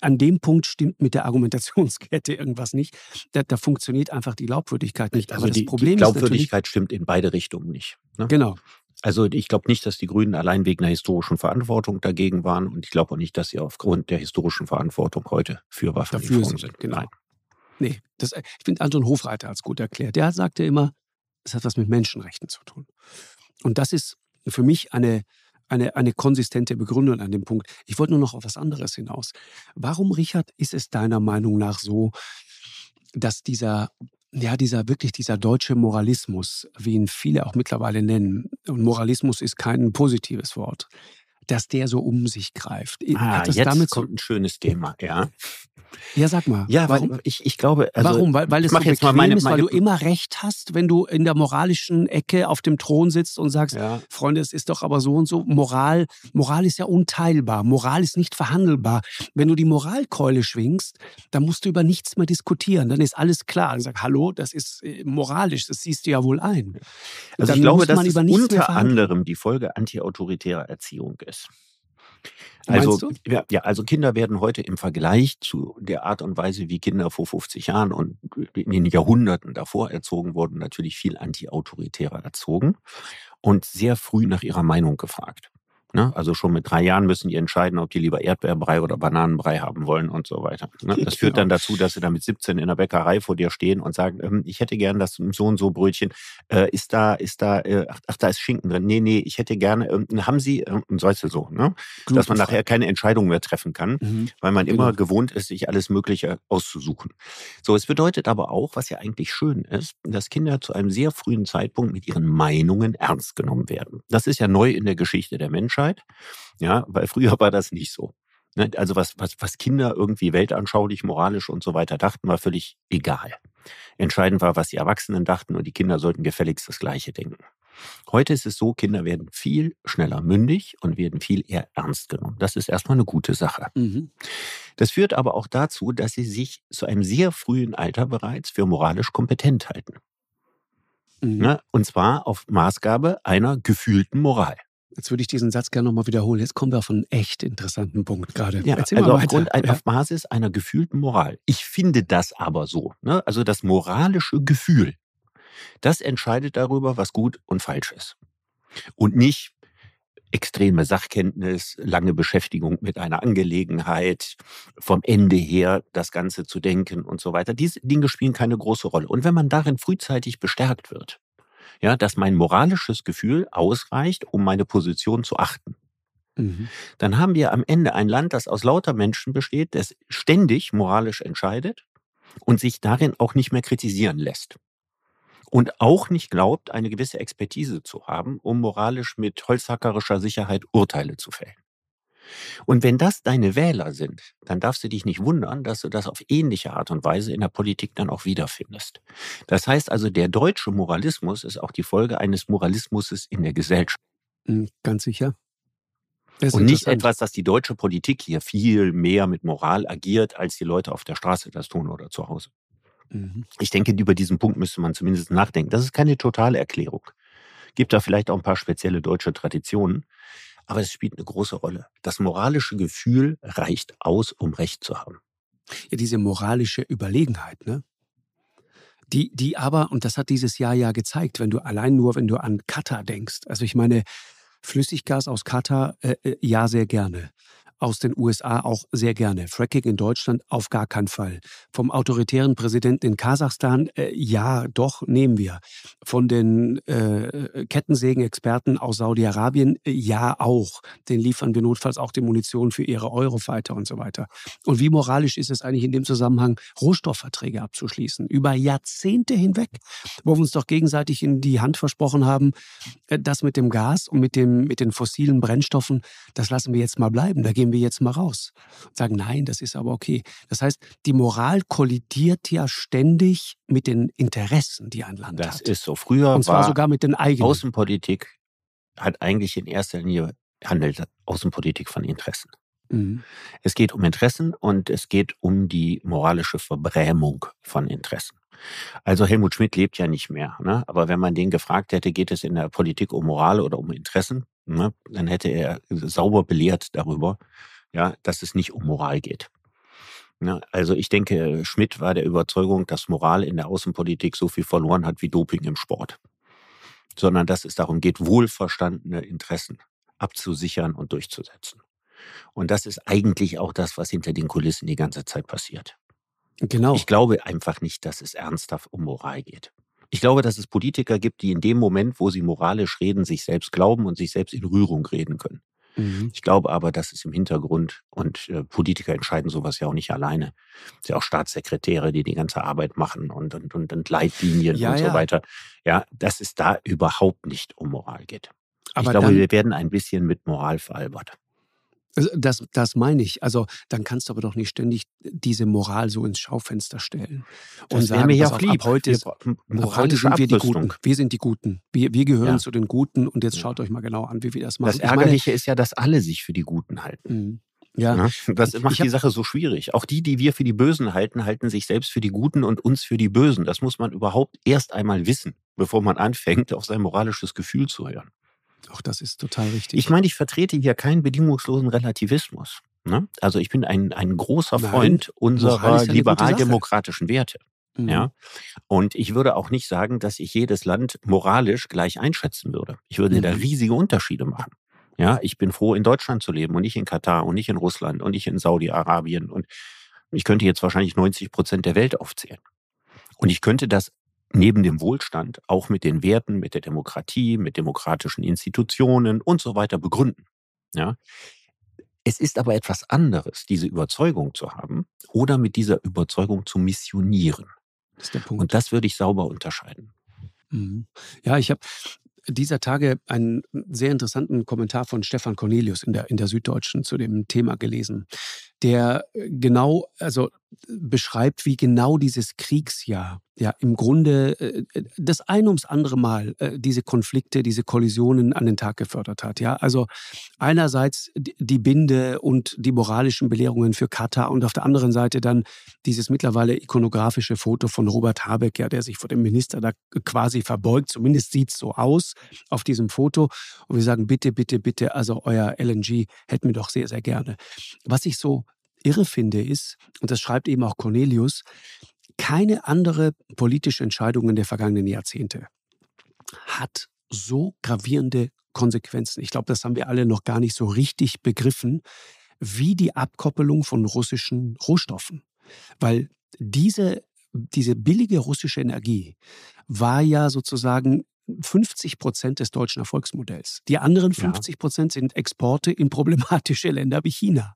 [SPEAKER 2] an dem Punkt stimmt mit der Argumentationskette irgendwas nicht, da, da funktioniert einfach die Glaubwürdigkeit nicht.
[SPEAKER 3] Also Aber das Problem die Glaubwürdigkeit stimmt in beide Richtungen nicht.
[SPEAKER 2] Ne? Genau.
[SPEAKER 3] Also ich glaube nicht, dass die Grünen allein wegen der historischen Verantwortung dagegen waren und ich glaube auch nicht, dass sie aufgrund der historischen Verantwortung heute für Waffenlieferungen sind.
[SPEAKER 2] Genau. Nein. Nee, das, ich finde Anton Hofreiter hat es gut erklärt. Der sagte immer, es hat was mit Menschenrechten zu tun. Und das ist für mich eine, eine, eine konsistente Begründung an dem Punkt. Ich wollte nur noch auf was anderes hinaus. Warum, Richard, ist es deiner Meinung nach so, dass dieser ja, dieser wirklich dieser deutsche Moralismus, wie ihn viele auch mittlerweile nennen, und Moralismus ist kein positives Wort, dass der so um sich greift.
[SPEAKER 3] Ah, jetzt damit kommt ein schönes Thema, ja.
[SPEAKER 2] Ja, sag mal.
[SPEAKER 3] Ja, warum? ich, ich glaube.
[SPEAKER 2] Also, warum? Weil, weil es so jetzt mal meine, ist, weil du immer recht hast, wenn du in der moralischen Ecke auf dem Thron sitzt und sagst, ja. Freunde, es ist doch aber so und so. Moral, Moral ist ja unteilbar. Moral ist nicht verhandelbar. Wenn du die Moralkeule schwingst, dann musst du über nichts mehr diskutieren. Dann ist alles klar. Dann sag, hallo, das ist äh, moralisch. Das siehst du ja wohl ein.
[SPEAKER 3] Also dann ich glaube, dass es unter anderem die Folge antiautoritärer Erziehung ist. Also, ja, ja, also Kinder werden heute im Vergleich zu der Art und Weise, wie Kinder vor 50 Jahren und in den Jahrhunderten davor erzogen wurden, natürlich viel antiautoritärer erzogen und sehr früh nach ihrer Meinung gefragt. Ne? Also schon mit drei Jahren müssen die entscheiden, ob die lieber Erdbeerbrei oder Bananenbrei haben wollen und so weiter. Ne? Das führt dann dazu, dass sie dann mit 17 in der Bäckerei vor dir stehen und sagen, ähm, ich hätte gern das so und so Brötchen. Äh, ist da, ist da, äh, ach, da ist Schinken drin. Nee, nee, ich hätte gerne, äh, haben Sie, äh, sollst du so, ne? Dass man nachher keine Entscheidung mehr treffen kann, mhm. weil man immer genau. gewohnt ist, sich alles Mögliche auszusuchen. So, es bedeutet aber auch, was ja eigentlich schön ist, dass Kinder zu einem sehr frühen Zeitpunkt mit ihren Meinungen ernst genommen werden. Das ist ja neu in der Geschichte der Menschheit. Menschheit. Ja, weil früher war das nicht so. Ne? Also was, was, was Kinder irgendwie weltanschaulich, moralisch und so weiter dachten, war völlig egal. Entscheidend war, was die Erwachsenen dachten und die Kinder sollten gefälligst das Gleiche denken. Heute ist es so, Kinder werden viel schneller mündig und werden viel eher ernst genommen. Das ist erstmal eine gute Sache. Mhm. Das führt aber auch dazu, dass sie sich zu einem sehr frühen Alter bereits für moralisch kompetent halten. Mhm. Ne? Und zwar auf Maßgabe einer gefühlten Moral.
[SPEAKER 2] Jetzt würde ich diesen Satz gerne nochmal wiederholen. Jetzt kommen wir auf einen echt interessanten Punkt gerade.
[SPEAKER 3] Ja, Erzähl also aufgrund, ja. auf Basis einer gefühlten Moral. Ich finde das aber so. Ne? Also das moralische Gefühl, das entscheidet darüber, was gut und falsch ist. Und nicht extreme Sachkenntnis, lange Beschäftigung mit einer Angelegenheit, vom Ende her das Ganze zu denken und so weiter. Diese Dinge spielen keine große Rolle. Und wenn man darin frühzeitig bestärkt wird, ja, dass mein moralisches Gefühl ausreicht, um meine Position zu achten. Mhm. Dann haben wir am Ende ein Land, das aus lauter Menschen besteht, das ständig moralisch entscheidet und sich darin auch nicht mehr kritisieren lässt. Und auch nicht glaubt, eine gewisse Expertise zu haben, um moralisch mit holzhackerischer Sicherheit Urteile zu fällen. Und wenn das deine Wähler sind, dann darfst du dich nicht wundern, dass du das auf ähnliche Art und Weise in der Politik dann auch wiederfindest. Das heißt also, der deutsche Moralismus ist auch die Folge eines Moralismus in der Gesellschaft.
[SPEAKER 2] Hm, ganz sicher.
[SPEAKER 3] Und nicht etwas, dass die deutsche Politik hier viel mehr mit Moral agiert, als die Leute auf der Straße das tun oder zu Hause. Mhm. Ich denke, über diesen Punkt müsste man zumindest nachdenken. Das ist keine totale Erklärung. Gibt da vielleicht auch ein paar spezielle deutsche Traditionen. Aber es spielt eine große Rolle. Das moralische Gefühl reicht aus, um Recht zu haben.
[SPEAKER 2] Ja, diese moralische Überlegenheit, ne? Die, die aber, und das hat dieses Jahr ja gezeigt, wenn du allein nur, wenn du an Katar denkst. Also ich meine, Flüssiggas aus Katar, äh, äh ja, sehr gerne aus den USA auch sehr gerne. Fracking in Deutschland auf gar keinen Fall. Vom autoritären Präsidenten in Kasachstan, äh, ja, doch, nehmen wir. Von den äh, Kettensägen-Experten aus Saudi-Arabien, äh, ja, auch. Den liefern wir notfalls auch die Munition für ihre Eurofighter und so weiter. Und wie moralisch ist es eigentlich in dem Zusammenhang, Rohstoffverträge abzuschließen? Über Jahrzehnte hinweg, wo wir uns doch gegenseitig in die Hand versprochen haben, äh, das mit dem Gas und mit, dem, mit den fossilen Brennstoffen, das lassen wir jetzt mal bleiben. Da gehen wir jetzt mal raus und sagen, nein, das ist aber okay. Das heißt, die Moral kollidiert ja ständig mit den Interessen, die ein Land
[SPEAKER 3] das
[SPEAKER 2] hat.
[SPEAKER 3] Das ist so. Früher
[SPEAKER 2] und zwar sogar mit den eigenen.
[SPEAKER 3] Außenpolitik hat eigentlich in erster Linie handelt Außenpolitik von Interessen. Mhm. Es geht um Interessen und es geht um die moralische Verbrämung von Interessen. Also Helmut Schmidt lebt ja nicht mehr. Ne? Aber wenn man den gefragt hätte, geht es in der Politik um Moral oder um Interessen, ne? dann hätte er sauber belehrt darüber, ja, dass es nicht um Moral geht. Ne? Also ich denke, Schmidt war der Überzeugung, dass Moral in der Außenpolitik so viel verloren hat wie Doping im Sport. Sondern dass es darum geht, wohlverstandene Interessen abzusichern und durchzusetzen. Und das ist eigentlich auch das, was hinter den Kulissen die ganze Zeit passiert.
[SPEAKER 2] Genau.
[SPEAKER 3] Ich glaube einfach nicht, dass es ernsthaft um Moral geht. Ich glaube, dass es Politiker gibt, die in dem Moment, wo sie moralisch reden, sich selbst glauben und sich selbst in Rührung reden können. Mhm. Ich glaube aber, dass es im Hintergrund und äh, Politiker entscheiden sowas ja auch nicht alleine. Es sind ja auch Staatssekretäre, die die ganze Arbeit machen und, und, und, und Leitlinien ja, und so ja. weiter. Ja, dass es da überhaupt nicht um Moral geht. Aber ich glaube, wir werden ein bisschen mit Moral veralbert.
[SPEAKER 2] Also, das, das meine ich. Also dann kannst du aber doch nicht ständig diese Moral so ins Schaufenster stellen
[SPEAKER 3] und das sagen, mir ja auch lieb.
[SPEAKER 2] ab heute, ab heute sind wir die Guten. Wir sind die Guten. Wir, wir gehören ja. zu den Guten und jetzt schaut euch mal genau an, wie wir das machen.
[SPEAKER 3] Das Ärgerliche meine, ist ja, dass alle sich für die Guten halten. Mhm. Ja. ja. Das macht die Sache so schwierig. Auch die, die wir für die Bösen halten, halten sich selbst für die Guten und uns für die Bösen. Das muss man überhaupt erst einmal wissen, bevor man anfängt, auf sein moralisches Gefühl zu hören.
[SPEAKER 2] Auch das ist total richtig.
[SPEAKER 3] Ich meine, ich vertrete hier keinen bedingungslosen Relativismus. Ne? Also ich bin ein, ein großer Freund Nein, unserer liberal-demokratischen Werte. Mhm. Ja. Und ich würde auch nicht sagen, dass ich jedes Land moralisch gleich einschätzen würde. Ich würde mhm. da riesige Unterschiede machen. Ja, ich bin froh, in Deutschland zu leben und nicht in Katar und nicht in Russland und nicht in Saudi-Arabien. Und ich könnte jetzt wahrscheinlich 90 Prozent der Welt aufzählen. Und ich könnte das neben dem Wohlstand auch mit den Werten, mit der Demokratie, mit demokratischen Institutionen und so weiter begründen. Ja. Es ist aber etwas anderes, diese Überzeugung zu haben oder mit dieser Überzeugung zu missionieren. Das ist der Punkt. Und das würde ich sauber unterscheiden.
[SPEAKER 2] Mhm. Ja, ich habe dieser Tage einen sehr interessanten Kommentar von Stefan Cornelius in der, in der Süddeutschen zu dem Thema gelesen, der genau, also beschreibt, wie genau dieses Kriegsjahr ja im Grunde äh, das ein ums andere Mal äh, diese Konflikte, diese Kollisionen an den Tag gefördert hat. Ja, also einerseits die Binde und die moralischen Belehrungen für Katar und auf der anderen Seite dann dieses mittlerweile ikonografische Foto von Robert Habeck, ja, der sich vor dem Minister da quasi verbeugt. Zumindest sieht es so aus auf diesem Foto. Und wir sagen bitte, bitte, bitte, also euer LNG hätten wir doch sehr, sehr gerne. Was ich so irre finde, ist, und das schreibt eben auch Cornelius, keine andere politische Entscheidung in der vergangenen Jahrzehnte hat so gravierende Konsequenzen. Ich glaube, das haben wir alle noch gar nicht so richtig begriffen, wie die Abkoppelung von russischen Rohstoffen. Weil diese, diese billige russische Energie war ja sozusagen 50 Prozent des deutschen Erfolgsmodells. Die anderen 50 Prozent sind Exporte in problematische Länder wie China.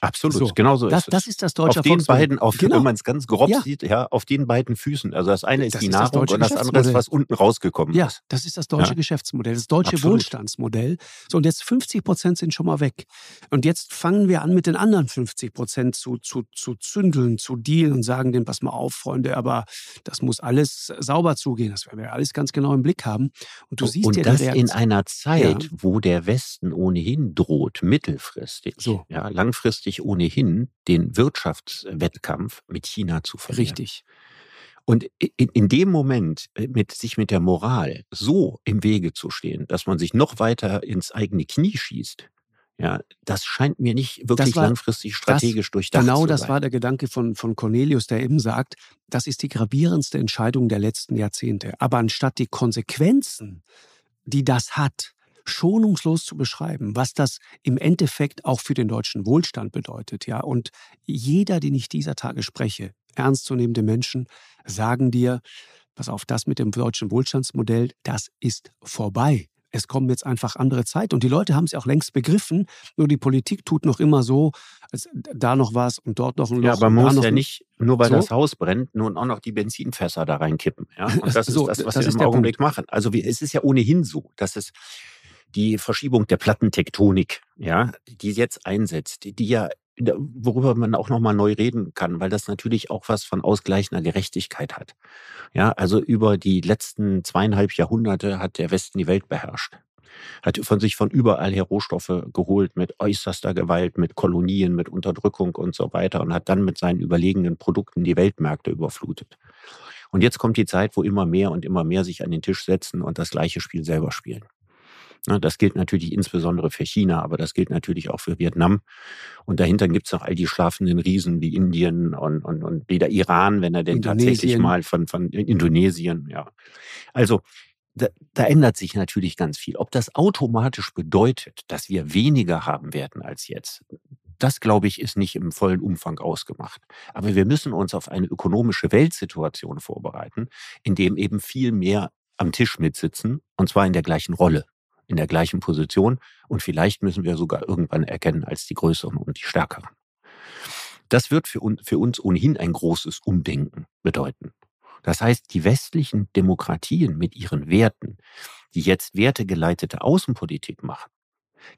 [SPEAKER 3] Absolut, so, genau so
[SPEAKER 2] das, ist es. Das ist das deutsche
[SPEAKER 3] Auf den beiden, auf, genau. wenn man es ganz grob ja. sieht, ja, auf den beiden Füßen. Also das eine ist das die ist Nahrung und das andere ist, was unten rausgekommen
[SPEAKER 2] ja,
[SPEAKER 3] ist.
[SPEAKER 2] Ja, das ist das deutsche ja. Geschäftsmodell, das deutsche Absolut. Wohlstandsmodell. So, und jetzt 50 Prozent sind schon mal weg. Und jetzt fangen wir an, mit den anderen 50 Prozent zu, zu, zu zündeln, zu dealen und sagen denen, pass mal auf, Freunde, aber das muss alles sauber zugehen. Das werden wir alles ganz genau im Blick haben. Und du siehst
[SPEAKER 3] und
[SPEAKER 2] ja
[SPEAKER 3] das in einer Zeit, wo der Westen ohnehin droht, mittelfristig, so. ja, langfristig ohnehin den Wirtschaftswettkampf mit China zu verlieren.
[SPEAKER 2] Richtig.
[SPEAKER 3] Und in, in, dem Moment äh, mit sich mit der Moral so im Wege zu stehen, dass man sich noch weiter ins eigene Knie schießt, ja, das scheint mir nicht wirklich war, langfristig strategisch
[SPEAKER 2] das,
[SPEAKER 3] durchdacht
[SPEAKER 2] genau
[SPEAKER 3] zu sein.
[SPEAKER 2] Genau, das war der Gedanke von, von Cornelius, der eben sagt, das ist die gravierendste Entscheidung der letzten Jahrzehnte. Aber anstatt die Konsequenzen, die das hat, schonungslos zu beschreiben, was das im Endeffekt auch für den deutschen Wohlstand bedeutet. Ja, und jeder, den ich dieser Tage spreche, ernstzunehmende Menschen, sagen dir, pass auf, das mit dem deutschen Wohlstandsmodell, das ist vorbei. Es kommen jetzt einfach andere Zeit. Und die Leute haben es ja auch längst begriffen. Nur die Politik tut noch immer so, als da noch was und dort noch ein Loch.
[SPEAKER 3] Ja, aber man muss ja nicht, nur weil so? das Haus brennt, nun auch noch die Benzinfässer da reinkippen. Ja? Und das so, ist das, was das wir im Augenblick Punkt. machen. Also wir, es ist ja ohnehin so, dass es die Verschiebung der Plattentektonik, ja, die jetzt einsetzt, die ja worüber man auch nochmal neu reden kann, weil das natürlich auch was von ausgleichender Gerechtigkeit hat. Ja, also über die letzten zweieinhalb Jahrhunderte hat der Westen die Welt beherrscht. Hat von sich von überall her Rohstoffe geholt mit äußerster Gewalt, mit Kolonien, mit Unterdrückung und so weiter und hat dann mit seinen überlegenen Produkten die Weltmärkte überflutet. Und jetzt kommt die Zeit, wo immer mehr und immer mehr sich an den Tisch setzen und das gleiche Spiel selber spielen. Das gilt natürlich insbesondere für China, aber das gilt natürlich auch für Vietnam. Und dahinter gibt es noch all die schlafenden Riesen wie Indien und, und, und der Iran, wenn er denn tatsächlich mal von, von Indonesien, ja. Also da, da ändert sich natürlich ganz viel. Ob das automatisch bedeutet, dass wir weniger haben werden als jetzt, das, glaube ich, ist nicht im vollen Umfang ausgemacht. Aber wir müssen uns auf eine ökonomische Weltsituation vorbereiten, in dem eben viel mehr am Tisch mitsitzen, und zwar in der gleichen Rolle, in der gleichen Position. Und vielleicht müssen wir sogar irgendwann erkennen als die Größeren und die Stärkeren. Das wird für uns, für uns ohnehin ein großes Umdenken bedeuten. Das heißt, die westlichen Demokratien mit ihren Werten, die jetzt wertegeleitete Außenpolitik machen,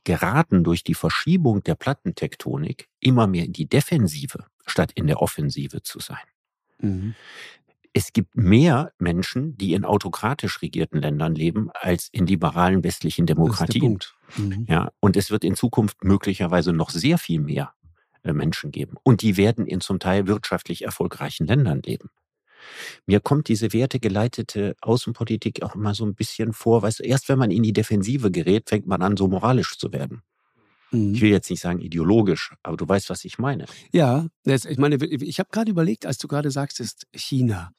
[SPEAKER 3] geraten durch die Verschiebung der Plattentektonik immer mehr in die Defensive, statt in der Offensive zu sein. Mhm. Es gibt mehr Menschen, die in autokratisch regierten Ländern leben, als in liberalen westlichen Demokratien. Mhm. Ja, und es wird in Zukunft möglicherweise noch sehr viel mehr äh, Menschen geben. Und die werden in zum Teil wirtschaftlich erfolgreichen Ländern leben. Mir kommt diese wertegeleitete Außenpolitik auch immer so ein bisschen vor, weißt du, erst wenn man in die Defensive gerät, fängt man an, so moralisch zu werden. Mhm. Ich will jetzt nicht sagen ideologisch, aber du weißt, was ich meine.
[SPEAKER 2] Ja, ich meine, ich habe gerade überlegt, als du gerade sagst, ist China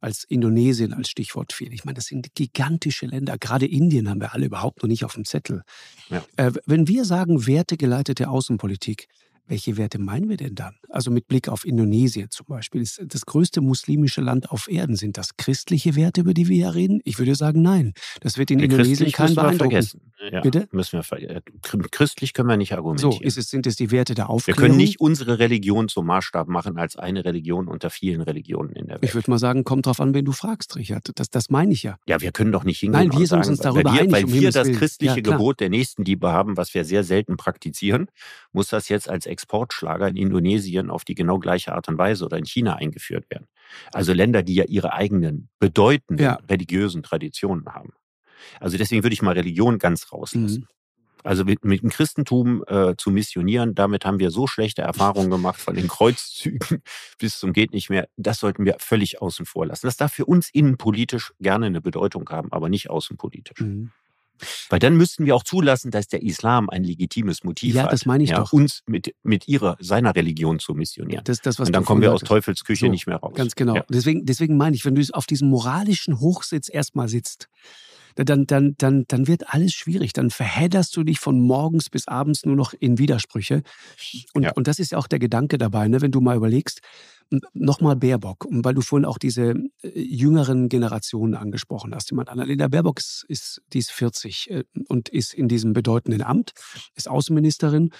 [SPEAKER 2] als Indonesien als Stichwort fiel. Ich meine, das sind gigantische Länder. Gerade Indien haben wir alle überhaupt noch nicht auf dem Zettel. Ja. Äh, wenn wir sagen wertegeleitete Außenpolitik, welche Werte meinen wir denn dann? Also mit Blick auf Indonesien zum Beispiel. Ist das größte muslimische Land auf Erden. Sind das christliche Werte, über die wir hier reden? Ich würde sagen, nein. Das wird in ja, Indonesien keinen beeindrucken.
[SPEAKER 3] Vergessen. Ja, Bitte? Müssen wir Christlich können wir nicht argumentieren.
[SPEAKER 2] So, es, sind es die Werte der Aufklärung?
[SPEAKER 3] Wir können nicht unsere Religion zum Maßstab machen als eine Religion unter vielen Religionen in der Welt.
[SPEAKER 2] Ich würde mal sagen, kommt drauf an, wen du fragst, Richard. Das, das meine ich ja.
[SPEAKER 3] Ja, wir können doch nicht hingehen
[SPEAKER 2] Nein, wir sind uns darüber
[SPEAKER 3] weil
[SPEAKER 2] wir,
[SPEAKER 3] Weil um wir das christliche ja, Gebot der Nächstenliebe haben, was wir sehr selten praktizieren, muss das jetzt als Exportschlager in Indonesien auf die genau gleiche Art und Weise oder in China eingeführt werden. Also Länder, die ja ihre eigenen bedeutenden ja. religiösen Traditionen haben. Also deswegen würde ich mal Religion ganz rauslassen. Mhm. Also mit, mit dem Christentum äh, zu missionieren, damit haben wir so schlechte Erfahrungen gemacht von den Kreuzzügen bis zum geht nicht mehr. Das sollten wir völlig außen vor lassen. Das darf für uns innenpolitisch gerne eine Bedeutung haben, aber nicht außenpolitisch. Mhm. Weil dann müssten wir auch zulassen, dass der Islam ein legitimes Motiv
[SPEAKER 2] ja,
[SPEAKER 3] hat.
[SPEAKER 2] Ja, das meine ich
[SPEAKER 3] ja,
[SPEAKER 2] doch.
[SPEAKER 3] Uns mit, mit ihrer, seiner Religion zu missionieren.
[SPEAKER 2] Das, das, was
[SPEAKER 3] Und dann kommen wir aus Teufels Küche so, nicht mehr raus.
[SPEAKER 2] Ganz genau. Ja. Deswegen, deswegen meine ich, wenn du auf diesem moralischen Hochsitz erstmal sitzt, dann, dann, dann, dann wird alles schwierig. Dann verhedderst du dich von morgens bis abends nur noch in Widersprüche. Und, ja. und das ist ja auch der Gedanke dabei, ne? wenn du mal überlegst, Nochmal Baerbock, weil du vorhin auch diese äh, jüngeren Generationen angesprochen hast. Jemand Annalena Baerbock ist, ist, die ist 40 äh, und ist in diesem bedeutenden Amt, ist Außenministerin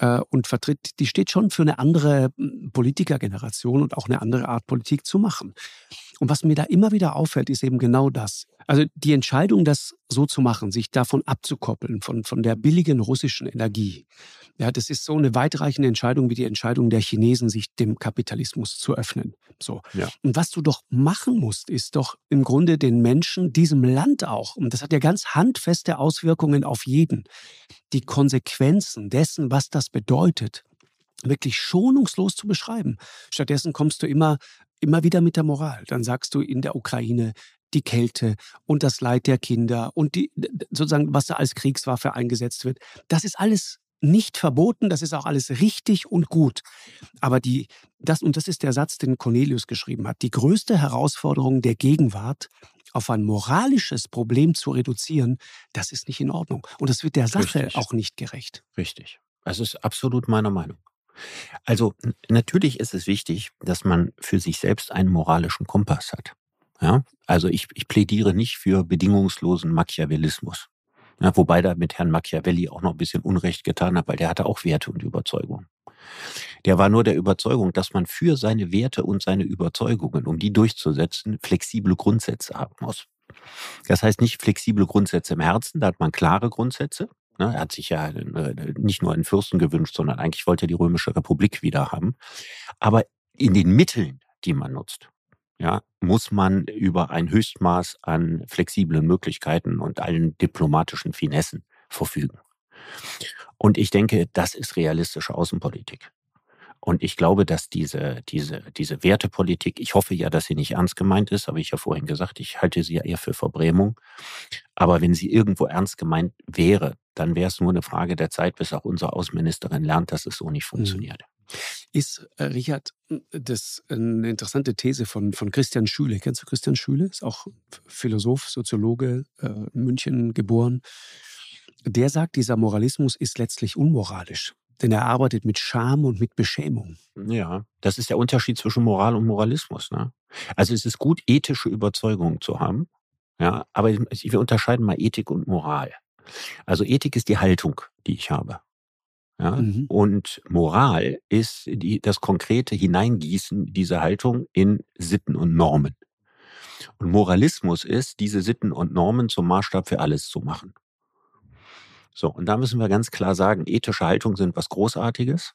[SPEAKER 2] äh, und vertritt, die steht schon für eine andere Politikergeneration und auch eine andere Art Politik zu machen. Und was mir da immer wieder auffällt, ist eben genau das. Also die Entscheidung, das so zu machen, sich davon abzukoppeln, von, von der billigen russischen Energie, ja, das ist so eine weitreichende Entscheidung wie die Entscheidung der Chinesen, sich dem Kapitalismus zu öffnen. So. Ja. Und was du doch machen musst, ist doch im Grunde den Menschen, diesem Land auch, und das hat ja ganz handfeste Auswirkungen auf jeden, die Konsequenzen dessen, was das bedeutet, wirklich schonungslos zu beschreiben. Stattdessen kommst du immer immer wieder mit der Moral. Dann sagst du in der Ukraine die Kälte und das Leid der Kinder und die, sozusagen, was da als Kriegswaffe eingesetzt wird. Das ist alles nicht verboten, das ist auch alles richtig und gut. Aber die, das, und das ist der Satz, den Cornelius geschrieben hat, die größte Herausforderung der Gegenwart auf ein moralisches Problem zu reduzieren, das ist nicht in Ordnung. Und das wird der Sache Richtig. auch nicht gerecht.
[SPEAKER 3] Richtig. Das ist absolut meiner Meinung. Also natürlich ist es wichtig, dass man für sich selbst einen moralischen Kompass hat. Ja, also ich, ich plädiere nicht für bedingungslosen Machiavellismus. Ja, wobei da mit Herrn Machiavelli auch noch ein bisschen Unrecht getan hat, weil der hatte auch Werte und Überzeugungen. Der war nur der Überzeugung, dass man für seine Werte und seine Überzeugungen, um die durchzusetzen, flexible Grundsätze haben muss. Das heißt nicht flexible Grundsätze im Herzen, da hat man klare Grundsätze, Ne? Er hat sich ja äh, nicht nur einen Fürsten gewünscht, sondern eigentlich wollte er die Römische Republik wieder haben. Aber in den Mitteln, die man nutzt, ja, muss man über ein Höchstmaß an flexiblen Möglichkeiten und allen diplomatischen Finessen verfügen. Und ich denke, das ist realistische Außenpolitik. Und ich glaube, dass diese, diese, diese Wertepolitik, ich hoffe ja, dass sie nicht ernst gemeint ist, habe ich ja vorhin gesagt, ich halte sie ja eher für Verbrämung. Aber wenn sie irgendwo ernst gemeint wäre, dann wäre es nur eine Frage der Zeit, bis auch unsere Außenministerin lernt, dass es so nicht mhm.
[SPEAKER 2] Ist, äh, Richard, das eine interessante These von, von Christian Schüle. Kennst du Christian Schüle? Ist auch Philosoph, Soziologe, äh, München geboren. Der sagt, dieser Moralismus ist letztlich unmoralisch. Denn er arbeitet mit Scham und mit Beschämung.
[SPEAKER 3] Ja, das ist der Unterschied zwischen Moral und Moralismus. Ne? Also es ist gut, ethische Überzeugungen zu haben. Ja, aber wir unterscheiden mal Ethik und Moral. Also Ethik ist die Haltung, die ich habe. Ja? Mhm. Und Moral ist die, das konkrete Hineingießen dieser Haltung in Sitten und Normen. Und Moralismus ist, diese Sitten und Normen zum Maßstab für alles zu machen. So, und da müssen wir ganz klar sagen, ethische Haltungen sind was Großartiges.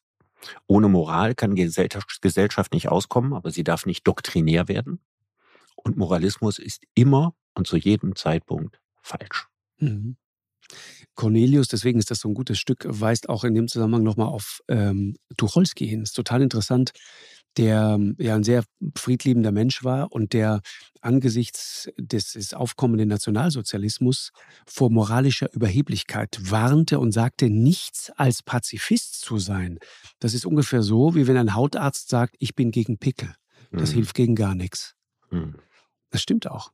[SPEAKER 3] Ohne Moral kann Gesellschaft nicht auskommen, aber sie darf nicht doktrinär werden. Und Moralismus ist immer und zu jedem Zeitpunkt falsch. Mhm.
[SPEAKER 2] Cornelius, deswegen ist das so ein gutes Stück, weist auch in dem Zusammenhang nochmal auf ähm, Tucholsky hin. Das ist total interessant, der ja ein sehr friedliebender Mensch war und der angesichts des, des aufkommenden Nationalsozialismus vor moralischer Überheblichkeit warnte und sagte, nichts als Pazifist zu sein. Das ist ungefähr so, wie wenn ein Hautarzt sagt, ich bin gegen Pickel. Das mhm. hilft gegen gar nichts. Mhm. Das stimmt auch.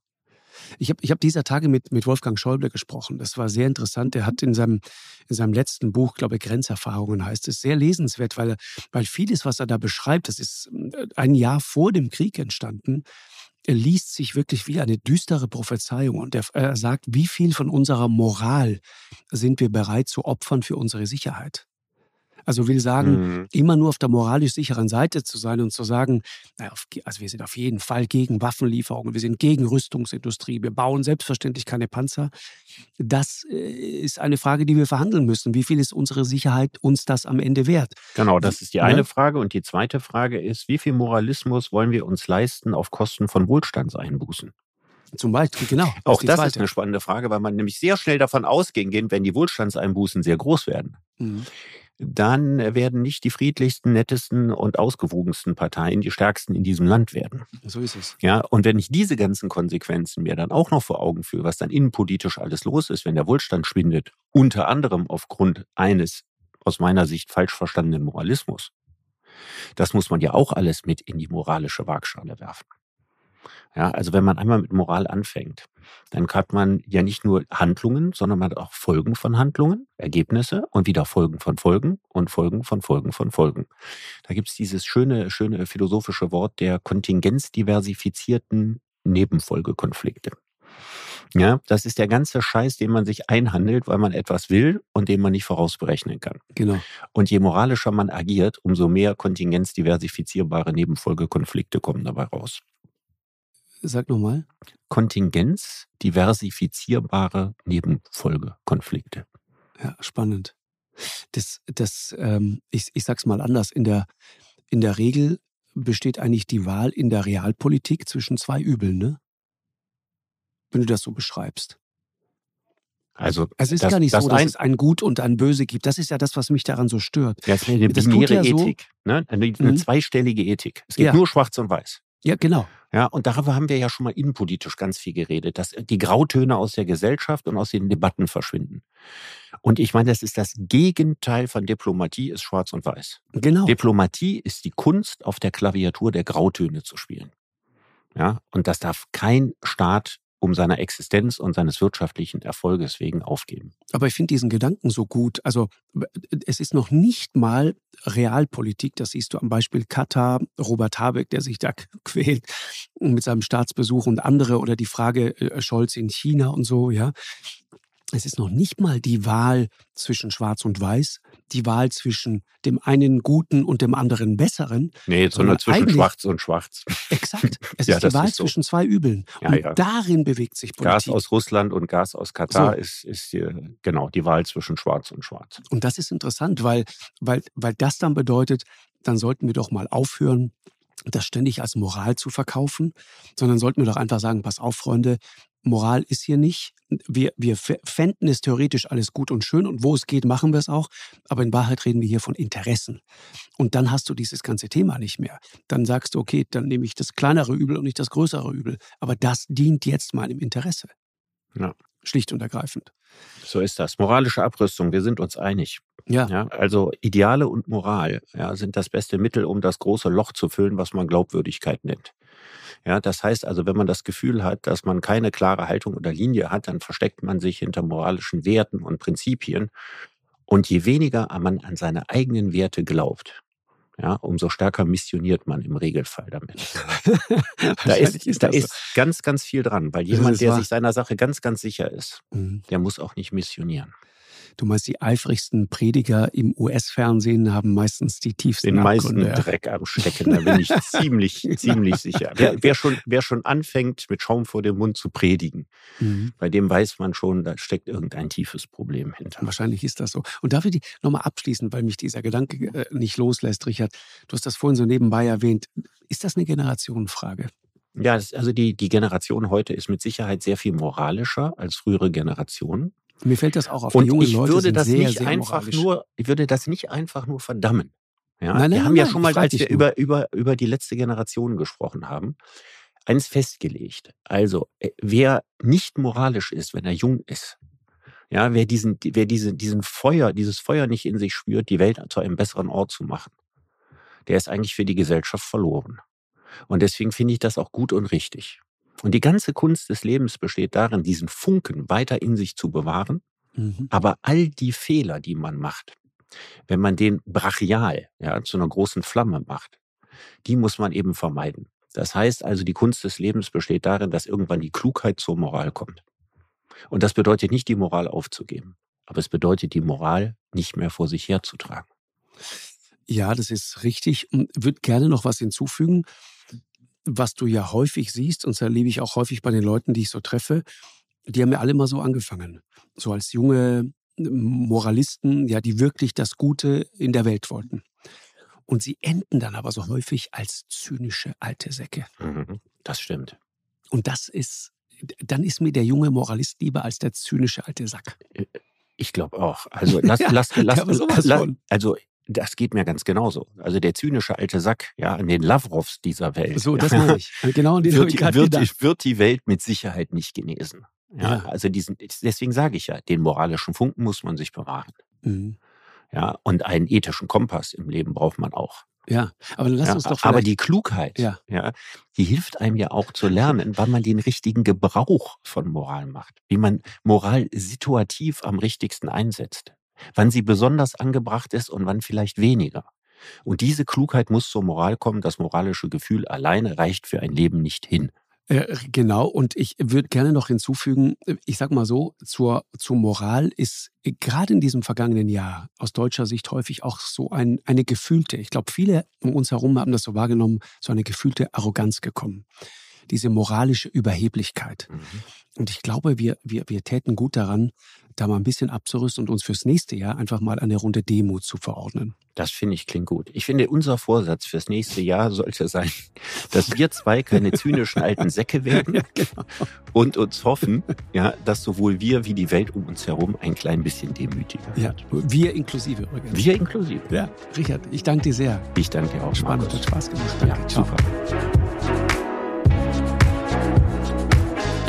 [SPEAKER 2] Ich habe ich hab dieser Tage mit, mit Wolfgang Schäuble gesprochen. Das war sehr interessant. Er hat in seinem, in seinem letzten Buch, glaube ich, Grenzerfahrungen heißt es, sehr lesenswert, weil, weil vieles, was er da beschreibt, das ist äh, ein Jahr vor dem Krieg entstanden, er liest sich wirklich wie eine düstere Prophezeiung und er, er sagt, wie viel von unserer Moral sind wir bereit zu opfern für unsere Sicherheit? Also will sagen, mhm. immer nur auf der moralisch sicheren Seite zu sein und zu sagen, naja, also wir sind auf jeden Fall gegen Waffenlieferungen, wir sind gegen Rüstungsindustrie, wir bauen selbstverständlich keine Panzer. Das äh, ist eine Frage, die wir verhandeln müssen. Wie viel ist unsere Sicherheit uns das am Ende wert?
[SPEAKER 3] Genau, das ist die eine ja? Frage. Und die zweite Frage ist, wie viel Moralismus wollen wir uns leisten auf Kosten von Wohlstandseinbußen?
[SPEAKER 2] Zum Beispiel, genau.
[SPEAKER 3] Auch das, das ist eine spannende Frage, weil man nämlich sehr schnell davon ausgehen geht, wenn die Wohlstandseinbußen sehr groß werden. Mhm dann werden nicht die friedlichsten, nettesten und ausgewogensten Parteien die stärksten in diesem Land werden.
[SPEAKER 2] So ist es.
[SPEAKER 3] Ja, und wenn ich diese ganzen Konsequenzen mir dann auch noch vor Augen führe, was dann innenpolitisch alles los ist, wenn der Wohlstand schwindet, unter anderem aufgrund eines aus meiner Sicht falsch verstandenen Moralismus, das muss man ja auch alles mit in die moralische Waagschale werfen. Ja, also wenn man einmal mit Moral anfängt, dann hat man ja nicht nur Handlungen, sondern man hat auch Folgen von Handlungen, Ergebnisse und wieder Folgen von Folgen und Folgen von Folgen von Folgen. Da gibt's dieses schöne, schöne philosophische Wort der kontingenzdiversifizierten Nebenfolgekonflikte. Ja, das ist der ganze Scheiß, den man sich einhandelt, weil man etwas will und den man nicht vorausberechnen kann.
[SPEAKER 2] Genau.
[SPEAKER 3] Und je moralischer man agiert, umso mehr kontingenzdiversifizierbare Nebenfolgekonflikte kommen dabei raus.
[SPEAKER 2] Sag nochmal.
[SPEAKER 3] Kontingenz, diversifizierbare Nebenfolgekonflikte.
[SPEAKER 2] Ja, spannend. Das, das, ähm, ich, ich sag's mal anders. In der, in der Regel besteht eigentlich die Wahl in der Realpolitik zwischen zwei Übeln, ne? Wenn du das so beschreibst.
[SPEAKER 3] Also,
[SPEAKER 2] es ist das, gar nicht das so, dass es ein Gut und ein Böse gibt. Das ist ja das, was mich daran so stört.
[SPEAKER 3] Das ist eine binäre ja Ethik, so, ne? eine, eine mhm. zweistellige Ethik. Es gibt ja. nur Schwarz und Weiß.
[SPEAKER 2] Ja, genau.
[SPEAKER 3] Ja, und darüber haben wir ja schon mal innenpolitisch ganz viel geredet, dass die Grautöne aus der Gesellschaft und aus den Debatten verschwinden. Und ich meine, das ist das Gegenteil von Diplomatie, ist schwarz und weiß.
[SPEAKER 2] Genau.
[SPEAKER 3] Diplomatie ist die Kunst, auf der Klaviatur der Grautöne zu spielen. Ja, und das darf kein Staat um seiner Existenz und seines wirtschaftlichen Erfolges wegen aufgeben.
[SPEAKER 2] Aber ich finde diesen Gedanken so gut. Also es ist noch nicht mal Realpolitik, das siehst du am Beispiel Katar, Robert Habeck, der sich da quält mit seinem Staatsbesuch und andere oder die Frage äh, Scholz in China und so, ja. Es ist noch nicht mal die Wahl zwischen Schwarz und Weiß, die Wahl zwischen dem einen Guten und dem anderen Besseren.
[SPEAKER 3] Nee, sondern, zwischen Schwarz und Schwarz.
[SPEAKER 2] Exakt. Es ja, ist die Wahl ist so. zwischen zwei Übeln. Ja, und ja. darin bewegt sich
[SPEAKER 3] Politik. Gas aus Russland und Gas aus Katar so. ist, ist die, genau die Wahl zwischen Schwarz und Schwarz.
[SPEAKER 2] Und das ist interessant, weil, weil, weil das dann bedeutet, dann sollten wir doch mal aufhören, das ständig als Moral zu verkaufen, sondern sollten wir doch einfach sagen, pass auf, Freunde, Moral ist hier nicht. Wir, wir fänden es theoretisch alles gut und schön und wo es geht, machen wir es auch. Aber in Wahrheit reden wir hier von Interessen. Und dann hast du dieses ganze Thema nicht mehr. Dann sagst du, okay, dann nehme ich das kleinere Übel und nicht das größere Übel. Aber das dient jetzt meinem Interesse.
[SPEAKER 3] Ja.
[SPEAKER 2] Schlicht und ergreifend.
[SPEAKER 3] So ist das. Moralische Abrüstung, wir sind uns einig.
[SPEAKER 2] Ja.
[SPEAKER 3] ja. Also Ideale und Moral ja, sind das beste Mittel, um das große Loch zu füllen, was man Glaubwürdigkeit nennt. Ja, das heißt also, wenn man das Gefühl hat, dass man keine klare Haltung oder Linie hat, dann versteckt man sich hinter moralischen Werten und Prinzipien. Und je weniger man an seine eigenen Werte glaubt, ja, umso stärker missioniert man im Regelfall damit. da ist, ist da ist ganz, ganz viel dran, weil jemand, der wahr. sich seiner Sache ganz, ganz sicher ist, mhm. der muss auch nicht missionieren.
[SPEAKER 2] Du meinst, die eifrigsten Prediger im US-Fernsehen haben meistens die tiefsten
[SPEAKER 3] Den meisten ja. Dreck am Stecken, da bin ich ziemlich, ziemlich sicher. Wer, wer, schon, wer schon anfängt, mit Schaum vor dem Mund zu predigen, mhm. bei dem weiß man schon, da steckt irgendein tiefes Problem hinter.
[SPEAKER 2] Wahrscheinlich ist das so. Und darf ich die nochmal abschließen, weil mich dieser Gedanke äh, nicht loslässt, Richard. Du hast das vorhin so nebenbei erwähnt. Ist das eine Generationenfrage?
[SPEAKER 3] Ja, also die, die Generation heute ist mit Sicherheit sehr viel moralischer als frühere Generationen.
[SPEAKER 2] Mir fällt das auch auf.
[SPEAKER 3] Und junge ich Leute würde das sehr, nicht sehr einfach nur, ich würde das nicht einfach nur verdammen. Ja, nein, nein, wir haben ja schon mal, als wir über, über, über die letzte Generation gesprochen haben, eins festgelegt. Also, äh, wer nicht moralisch ist, wenn er jung ist, ja, wer diesen, wer diese, diesen Feuer, dieses Feuer nicht in sich spürt, die Welt zu einem besseren Ort zu machen, der ist eigentlich für die Gesellschaft verloren. Und deswegen finde ich das auch gut und richtig. Und die ganze Kunst des Lebens besteht darin, diesen Funken weiter in sich zu bewahren. Mhm. Aber all die Fehler, die man macht, wenn man den brachial ja, zu einer großen Flamme macht, die muss man eben vermeiden. Das heißt also, die Kunst des Lebens besteht darin, dass irgendwann die Klugheit zur Moral kommt. Und das bedeutet nicht, die Moral aufzugeben. Aber es bedeutet, die Moral nicht mehr vor sich herzutragen.
[SPEAKER 2] Ja, das ist richtig. Und würde gerne noch was hinzufügen was du ja häufig siehst, und das erlebe ich auch häufig bei den Leuten, die ich so treffe, die haben ja alle mal so angefangen. So als junge Moralisten, ja, die wirklich das Gute in der Welt wollten. Und sie enden dann aber so häufig als zynische alte Säcke.
[SPEAKER 3] Mhm, das stimmt.
[SPEAKER 2] Und das ist, dann ist mir der junge Moralist lieber als der zynische alte Sack. Äh,
[SPEAKER 3] ich glaube auch. Also lass, ja, lass, lass, lass, lass also das geht mir ganz genauso. Also der zynische alte Sack, ja, an den Lavrovs dieser Welt.
[SPEAKER 2] So, das meine ich. Genau
[SPEAKER 3] den wird, wird, wird die Welt mit Sicherheit nicht genesen. Ja, ja. Also diesen, deswegen sage ich ja, den moralischen Funken muss man sich bewahren. Mhm. Ja, und einen ethischen Kompass im Leben braucht man auch.
[SPEAKER 2] Ja, aber lass
[SPEAKER 3] ja,
[SPEAKER 2] uns doch
[SPEAKER 3] Aber die Klugheit, ja. ja, die hilft einem ja auch zu lernen, wann man den richtigen Gebrauch von Moral macht, wie man Moral situativ am richtigsten einsetzt wann sie besonders angebracht ist und wann vielleicht weniger. Und diese Klugheit muss zur Moral kommen. Das moralische Gefühl alleine reicht für ein Leben nicht hin.
[SPEAKER 2] Äh, genau, und ich würde gerne noch hinzufügen, ich sag mal so, zur, zur Moral ist gerade in diesem vergangenen Jahr aus deutscher Sicht häufig auch so ein, eine gefühlte, ich glaube, viele um uns herum haben das so wahrgenommen, so eine gefühlte Arroganz gekommen. Diese moralische Überheblichkeit. Mhm. Und ich glaube, wir, wir, wir täten gut daran, da mal ein bisschen abzurüsten und uns fürs nächste Jahr einfach mal eine Runde Demut zu verordnen.
[SPEAKER 3] Das finde ich klingt gut. Ich finde, unser Vorsatz fürs nächste Jahr sollte sein, dass wir zwei keine zynischen alten Säcke werden ja, genau. und uns hoffen, ja, dass sowohl wir wie die Welt um uns herum ein klein bisschen demütiger
[SPEAKER 2] wird. Ja, wir inklusive übrigens.
[SPEAKER 3] Wir inklusive.
[SPEAKER 2] Ja, Richard, ich danke dir sehr.
[SPEAKER 3] Ich danke dir auch.
[SPEAKER 2] Spannend, Markus. hat Spaß gemacht. Danke.
[SPEAKER 3] Ja, super.